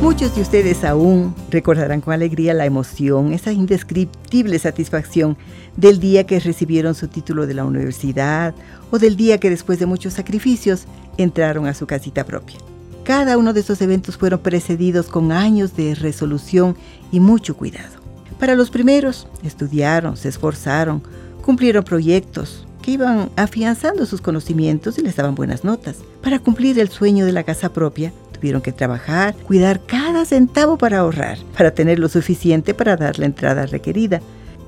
[SPEAKER 31] Muchos de ustedes aún recordarán con alegría la emoción, esa indescriptible satisfacción del día que recibieron su título de la universidad o del día que después de muchos sacrificios entraron a su casita propia. Cada uno de estos eventos fueron precedidos con años de resolución y mucho cuidado. Para los primeros, estudiaron, se esforzaron, cumplieron proyectos que iban afianzando sus conocimientos y les daban buenas notas. Para cumplir el sueño de la casa propia, tuvieron que trabajar, cuidar cada centavo para ahorrar, para tener lo suficiente para dar la entrada requerida.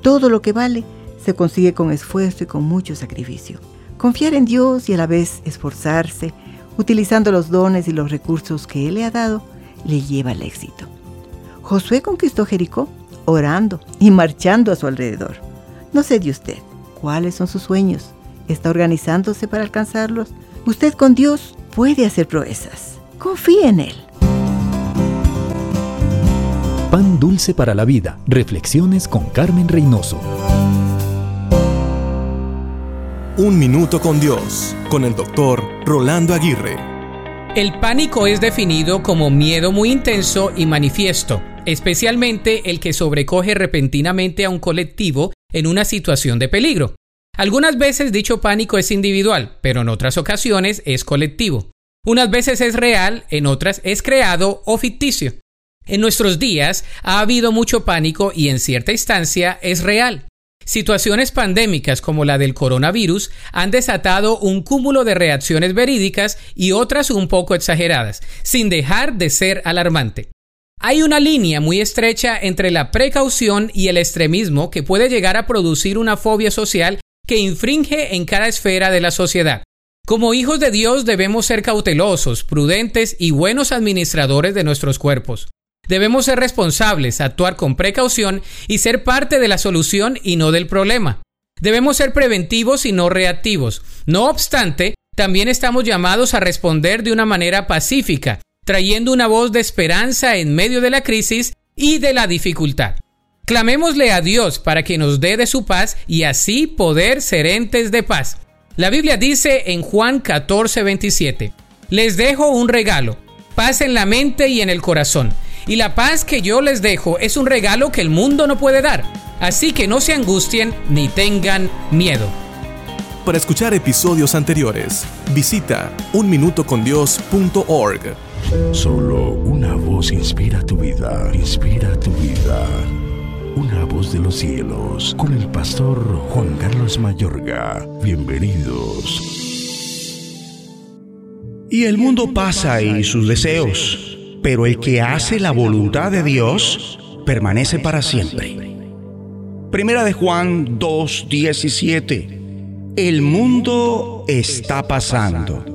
[SPEAKER 31] Todo lo que vale se consigue con esfuerzo y con mucho sacrificio. Confiar en Dios y a la vez esforzarse, utilizando los dones y los recursos que Él le ha dado, le lleva al éxito. Josué conquistó Jericó orando y marchando a su alrededor. No sé de usted, ¿cuáles son sus sueños? ¿Está organizándose para alcanzarlos? Usted con Dios puede hacer proezas. Confíe en Él.
[SPEAKER 16] Pan dulce para la vida. Reflexiones con Carmen Reynoso.
[SPEAKER 32] Un minuto con Dios, con el doctor Rolando Aguirre. El pánico es definido como miedo muy intenso y manifiesto, especialmente el que sobrecoge repentinamente a un colectivo en una situación de peligro. Algunas veces dicho pánico es individual, pero en otras ocasiones es colectivo. Unas veces es real, en otras es creado o ficticio. En nuestros días ha habido mucho pánico y en cierta instancia es real. Situaciones pandémicas como la del coronavirus han desatado un cúmulo de reacciones verídicas y otras un poco exageradas, sin dejar de ser alarmante. Hay una línea muy estrecha entre la precaución y el extremismo que puede llegar a producir una fobia social que infringe en cada esfera de la sociedad. Como hijos de Dios debemos ser cautelosos, prudentes y buenos administradores de nuestros cuerpos. Debemos ser responsables, actuar con precaución y ser parte de la solución y no del problema. Debemos ser preventivos y no reactivos. No obstante, también estamos llamados a responder de una manera pacífica, trayendo una voz de esperanza en medio de la crisis y de la dificultad. Clamémosle a Dios para que nos dé de su paz y así poder ser entes de paz. La Biblia dice en Juan 14, 27, Les dejo un regalo, paz en la mente y en el corazón, y la paz que yo les dejo es un regalo que el mundo no puede dar, así que no se angustien ni tengan miedo.
[SPEAKER 33] Para escuchar episodios anteriores, visita unminutocondios.org.
[SPEAKER 34] Solo una voz inspira tu vida, inspira tu vida. Una voz de los cielos, con el pastor Juan Carlos Mayorga. Bienvenidos.
[SPEAKER 35] Y el mundo pasa y sus deseos, pero el que hace la voluntad de Dios permanece para siempre. Primera de Juan 2:17. El mundo está pasando.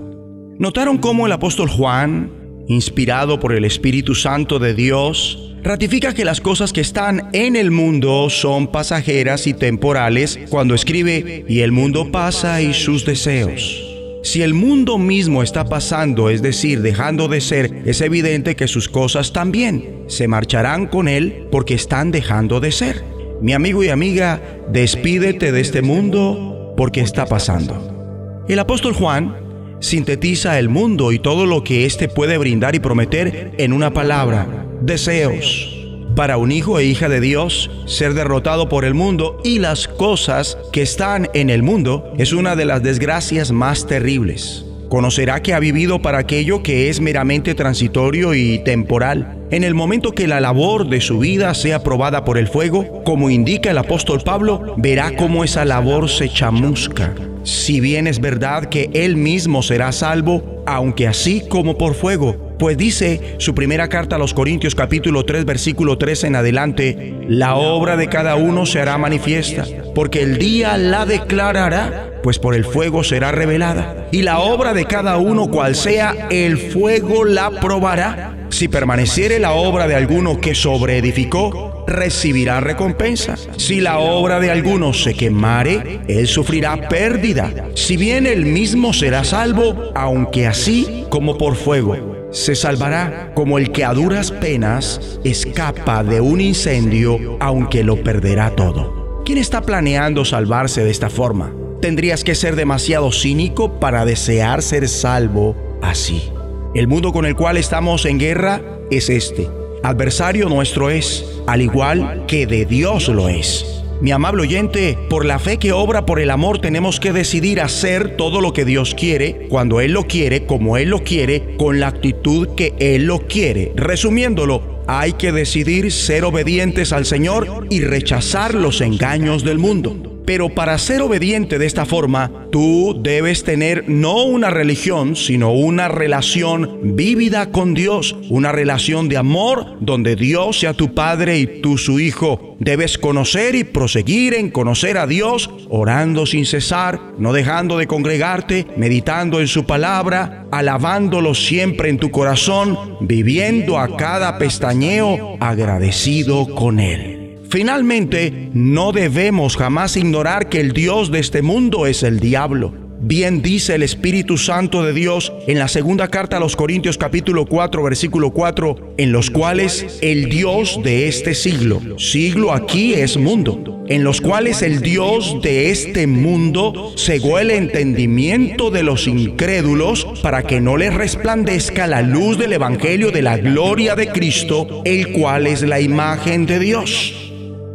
[SPEAKER 35] ¿Notaron cómo el apóstol Juan, inspirado por el Espíritu Santo de Dios, ratifica que las cosas que están en el mundo son pasajeras y temporales cuando escribe, y el mundo pasa y sus deseos? Si el mundo mismo está pasando, es decir, dejando de ser, es evidente que sus cosas también se marcharán con él porque están dejando de ser. Mi amigo y amiga, despídete de este mundo porque está pasando. El apóstol Juan sintetiza el mundo y todo lo que éste puede brindar y prometer en una palabra, deseos. Para un hijo e hija de Dios, ser derrotado por el mundo y las cosas que están en el mundo es una de las desgracias más terribles. Conocerá que ha vivido para aquello que es meramente transitorio y temporal. En el momento que la labor de su vida sea probada por el fuego, como indica el apóstol Pablo, verá cómo esa labor se chamusca. Si bien es verdad que él mismo será salvo, aunque así como por fuego, pues dice su primera carta a los Corintios capítulo 3 versículo 3 en adelante, la obra de cada uno se hará manifiesta, porque el día la declarará, pues por el fuego será revelada, y la obra de cada uno cual sea, el fuego la probará. Si permaneciere la obra de alguno que sobreedificó, recibirá recompensa. Si la obra de alguno se quemare, él sufrirá pérdida. Si bien él mismo será salvo, aunque así como por fuego se salvará como el que a duras penas escapa de un incendio aunque lo perderá todo. ¿Quién está planeando salvarse de esta forma? Tendrías que ser demasiado cínico para desear ser salvo así. El mundo con el cual estamos en guerra es este. Adversario nuestro es, al igual que de Dios lo es. Mi amable oyente, por la fe que obra por el amor tenemos que decidir hacer todo lo que Dios quiere, cuando Él lo quiere, como Él lo quiere, con la actitud que Él lo quiere. Resumiéndolo, hay que decidir ser obedientes al Señor y rechazar los engaños del mundo. Pero para ser obediente de esta forma, tú debes tener no una religión, sino una relación vívida con Dios, una relación de amor donde Dios sea tu Padre y tú su Hijo. Debes conocer y proseguir en conocer a Dios, orando sin cesar, no dejando de congregarte, meditando en su palabra, alabándolo siempre en tu corazón, viviendo a cada pestañeo agradecido con Él. Finalmente, no debemos jamás ignorar que el Dios de este mundo es el diablo. Bien dice el Espíritu Santo de Dios en la segunda carta a los Corintios capítulo 4 versículo 4, en los cuales el Dios de este siglo, siglo aquí es mundo, en los cuales el Dios de este mundo cegó el entendimiento de los incrédulos para que no les resplandezca la luz del Evangelio de la gloria de Cristo, el cual es la imagen de Dios.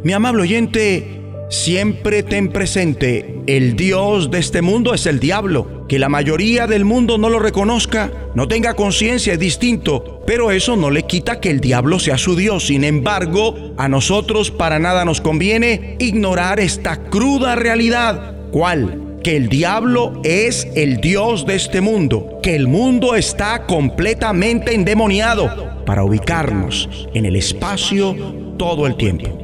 [SPEAKER 35] Mi amable oyente, Siempre ten presente, el Dios de este mundo es el diablo. Que la mayoría del mundo no lo reconozca, no tenga conciencia es distinto, pero eso no le quita que el diablo sea su Dios. Sin embargo, a nosotros para nada nos conviene ignorar esta cruda realidad. ¿Cuál? Que el diablo es el Dios de este mundo, que el mundo está completamente endemoniado para ubicarnos en el espacio todo el tiempo.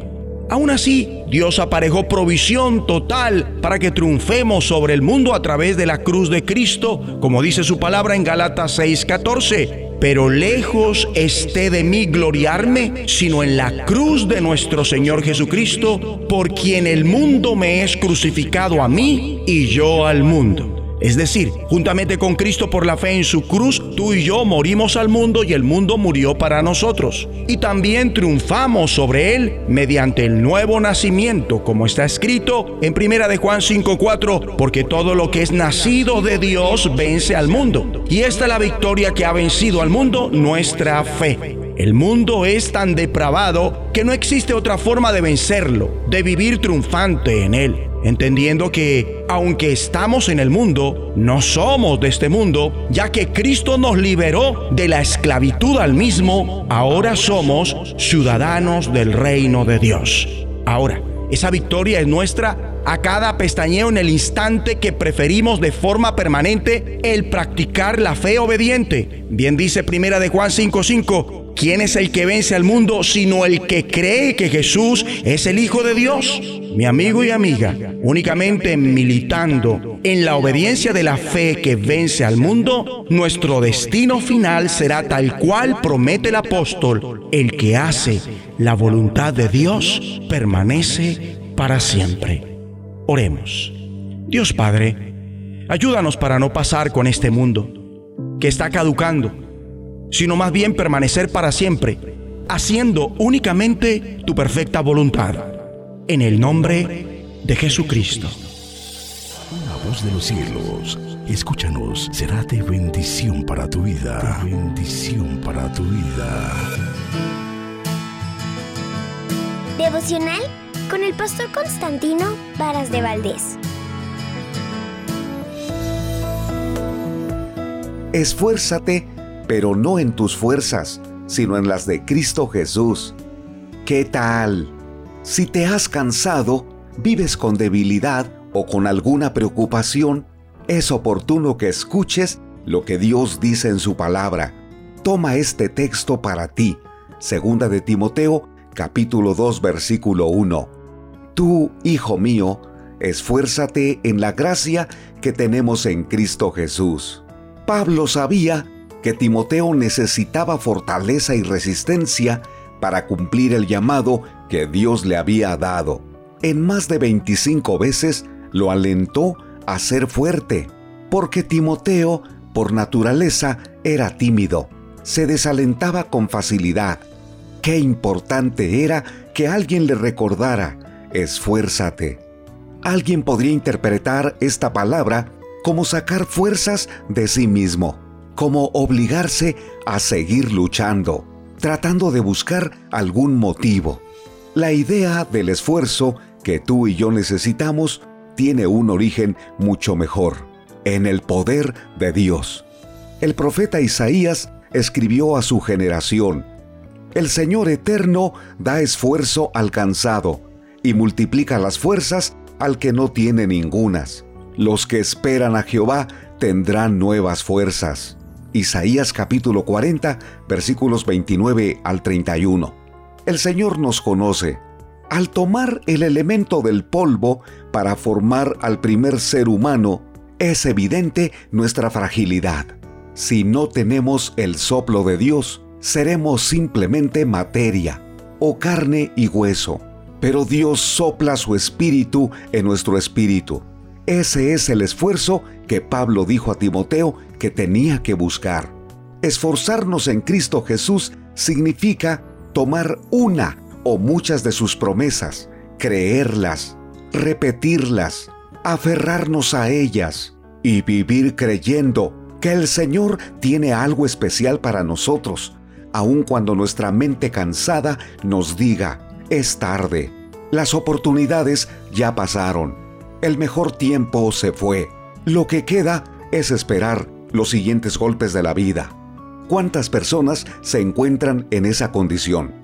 [SPEAKER 35] Aún así, Dios aparejó provisión total para que triunfemos sobre el mundo a través de la cruz de Cristo, como dice su palabra en Galatas 6:14. Pero lejos esté de mí gloriarme, sino en la cruz de nuestro Señor Jesucristo, por quien el mundo me es crucificado a mí y yo al mundo. Es decir, juntamente con Cristo por la fe en su cruz, tú y yo morimos al mundo y el mundo murió para nosotros. Y también triunfamos sobre él mediante el nuevo nacimiento, como está escrito en 1 de Juan 5:4, porque todo lo que es nacido de Dios vence al mundo. Y esta es la victoria que ha vencido al mundo, nuestra fe. El mundo es tan depravado que no existe otra forma de vencerlo, de vivir triunfante en él entendiendo que aunque estamos en el mundo, no somos de este mundo, ya que Cristo nos liberó de la esclavitud al mismo, ahora somos ciudadanos del reino de Dios. Ahora, esa victoria es nuestra a cada pestañeo en el instante que preferimos de forma permanente el practicar la fe obediente. Bien dice Primera de Juan 5:5, ¿Quién es el que vence al mundo sino el que cree que Jesús es el Hijo de Dios? Mi amigo y amiga, únicamente militando en la obediencia de la fe que vence al mundo, nuestro destino final será tal cual promete el apóstol. El que hace la voluntad de Dios permanece para siempre. Oremos. Dios Padre, ayúdanos para no pasar con este mundo que está caducando sino más bien permanecer para siempre, haciendo únicamente tu perfecta voluntad. En el nombre de Jesucristo.
[SPEAKER 34] Una voz de los cielos, escúchanos, será de bendición para tu vida. De bendición para tu vida.
[SPEAKER 36] Devocional con el pastor Constantino Varas de Valdés.
[SPEAKER 37] Esfuérzate pero no en tus fuerzas, sino en las de Cristo Jesús. ¿Qué tal? Si te has cansado, vives con debilidad o con alguna preocupación, es oportuno que escuches lo que Dios dice en su palabra. Toma este texto para ti. Segunda de Timoteo, capítulo 2, versículo 1. Tú, hijo mío, esfuérzate en la gracia que tenemos en Cristo Jesús. Pablo sabía que Timoteo necesitaba fortaleza y resistencia para cumplir el llamado que Dios le había dado. En más de 25 veces lo alentó a ser fuerte, porque Timoteo, por naturaleza, era tímido, se desalentaba con facilidad. Qué importante era que alguien le recordara, esfuérzate. Alguien podría interpretar esta palabra como sacar fuerzas de sí mismo como obligarse a seguir luchando, tratando de buscar algún motivo. La idea del esfuerzo que tú y yo necesitamos tiene un origen mucho mejor, en el poder de Dios. El profeta Isaías escribió a su generación, El Señor eterno da esfuerzo al cansado y multiplica las fuerzas al que no tiene ningunas. Los que esperan a Jehová tendrán nuevas fuerzas. Isaías capítulo 40, versículos 29 al 31. El Señor nos conoce. Al tomar el elemento del polvo para formar al primer ser humano, es evidente nuestra fragilidad. Si no tenemos el soplo de Dios, seremos simplemente materia, o carne y hueso. Pero Dios sopla su espíritu en nuestro espíritu. Ese es el esfuerzo que Pablo dijo a Timoteo que tenía que buscar. Esforzarnos en Cristo Jesús significa tomar una o muchas de sus promesas, creerlas, repetirlas, aferrarnos a ellas y vivir creyendo que el Señor tiene algo especial para nosotros, aun cuando nuestra mente cansada nos diga, es tarde, las oportunidades ya pasaron, el mejor tiempo se fue, lo que queda es esperar los siguientes golpes de la vida. ¿Cuántas personas se encuentran en esa condición?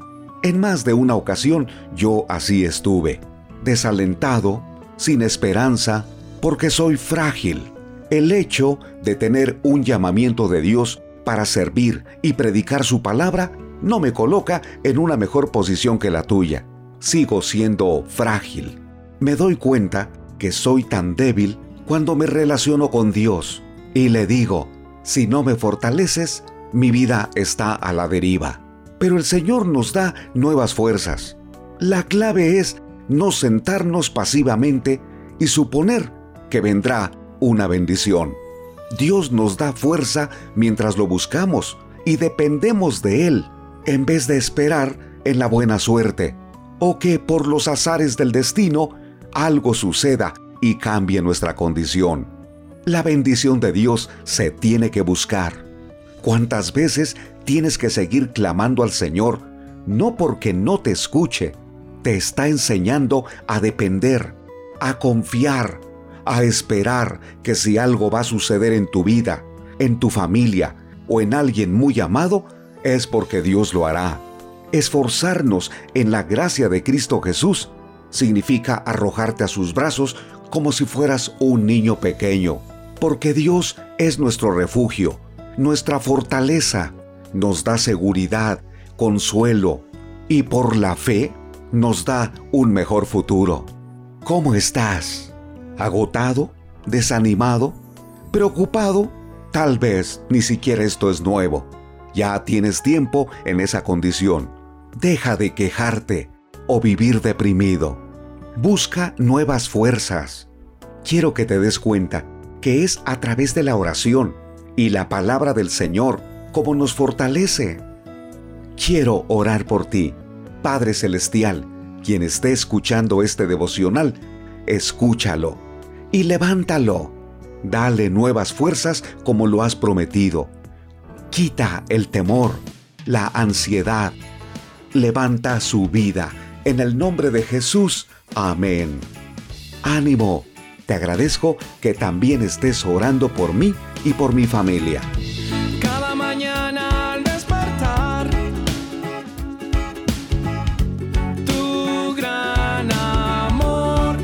[SPEAKER 37] En más de una ocasión yo así estuve, desalentado, sin esperanza, porque soy frágil. El hecho de tener un llamamiento de Dios para servir y predicar su palabra no me coloca en una mejor posición que la tuya. Sigo siendo frágil. Me doy cuenta que soy tan débil cuando me relaciono con Dios y le digo, si no me fortaleces, mi vida está a la deriva. Pero el Señor nos da nuevas fuerzas. La clave es no sentarnos pasivamente y suponer que vendrá una bendición. Dios nos da fuerza mientras lo buscamos y dependemos de Él, en vez de esperar en la buena suerte, o que por los azares del destino algo suceda y cambie nuestra condición. La bendición de Dios se tiene que buscar. ¿Cuántas veces tienes que seguir clamando al Señor? No porque no te escuche, te está enseñando a depender, a confiar, a esperar que si algo va a suceder en tu vida, en tu familia o en alguien muy amado, es porque Dios lo hará. Esforzarnos en la gracia de Cristo Jesús significa arrojarte a sus brazos como si fueras un niño pequeño, porque Dios es nuestro refugio, nuestra fortaleza, nos da seguridad, consuelo y por la fe nos da un mejor futuro. ¿Cómo estás? ¿Agotado? ¿Desanimado? ¿Preocupado? Tal vez ni siquiera esto es nuevo. Ya tienes tiempo en esa condición. Deja de quejarte o vivir deprimido. Busca nuevas fuerzas. Quiero que te des cuenta que es a través de la oración y la palabra del Señor como nos fortalece. Quiero orar por ti, Padre Celestial, quien esté escuchando este devocional, escúchalo y levántalo. Dale nuevas fuerzas como lo has prometido. Quita el temor, la ansiedad. Levanta su vida. En el nombre de Jesús. Amén. Ánimo. Te agradezco que también estés orando por mí y por mi familia.
[SPEAKER 26] Cada mañana al despertar, tu gran amor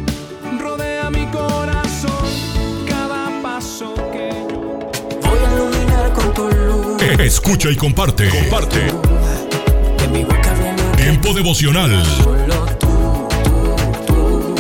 [SPEAKER 26] rodea mi corazón. Cada paso que yo voy a iluminar con tu luz.
[SPEAKER 38] Escucha y comparte. Comparte. Tiempo devocional.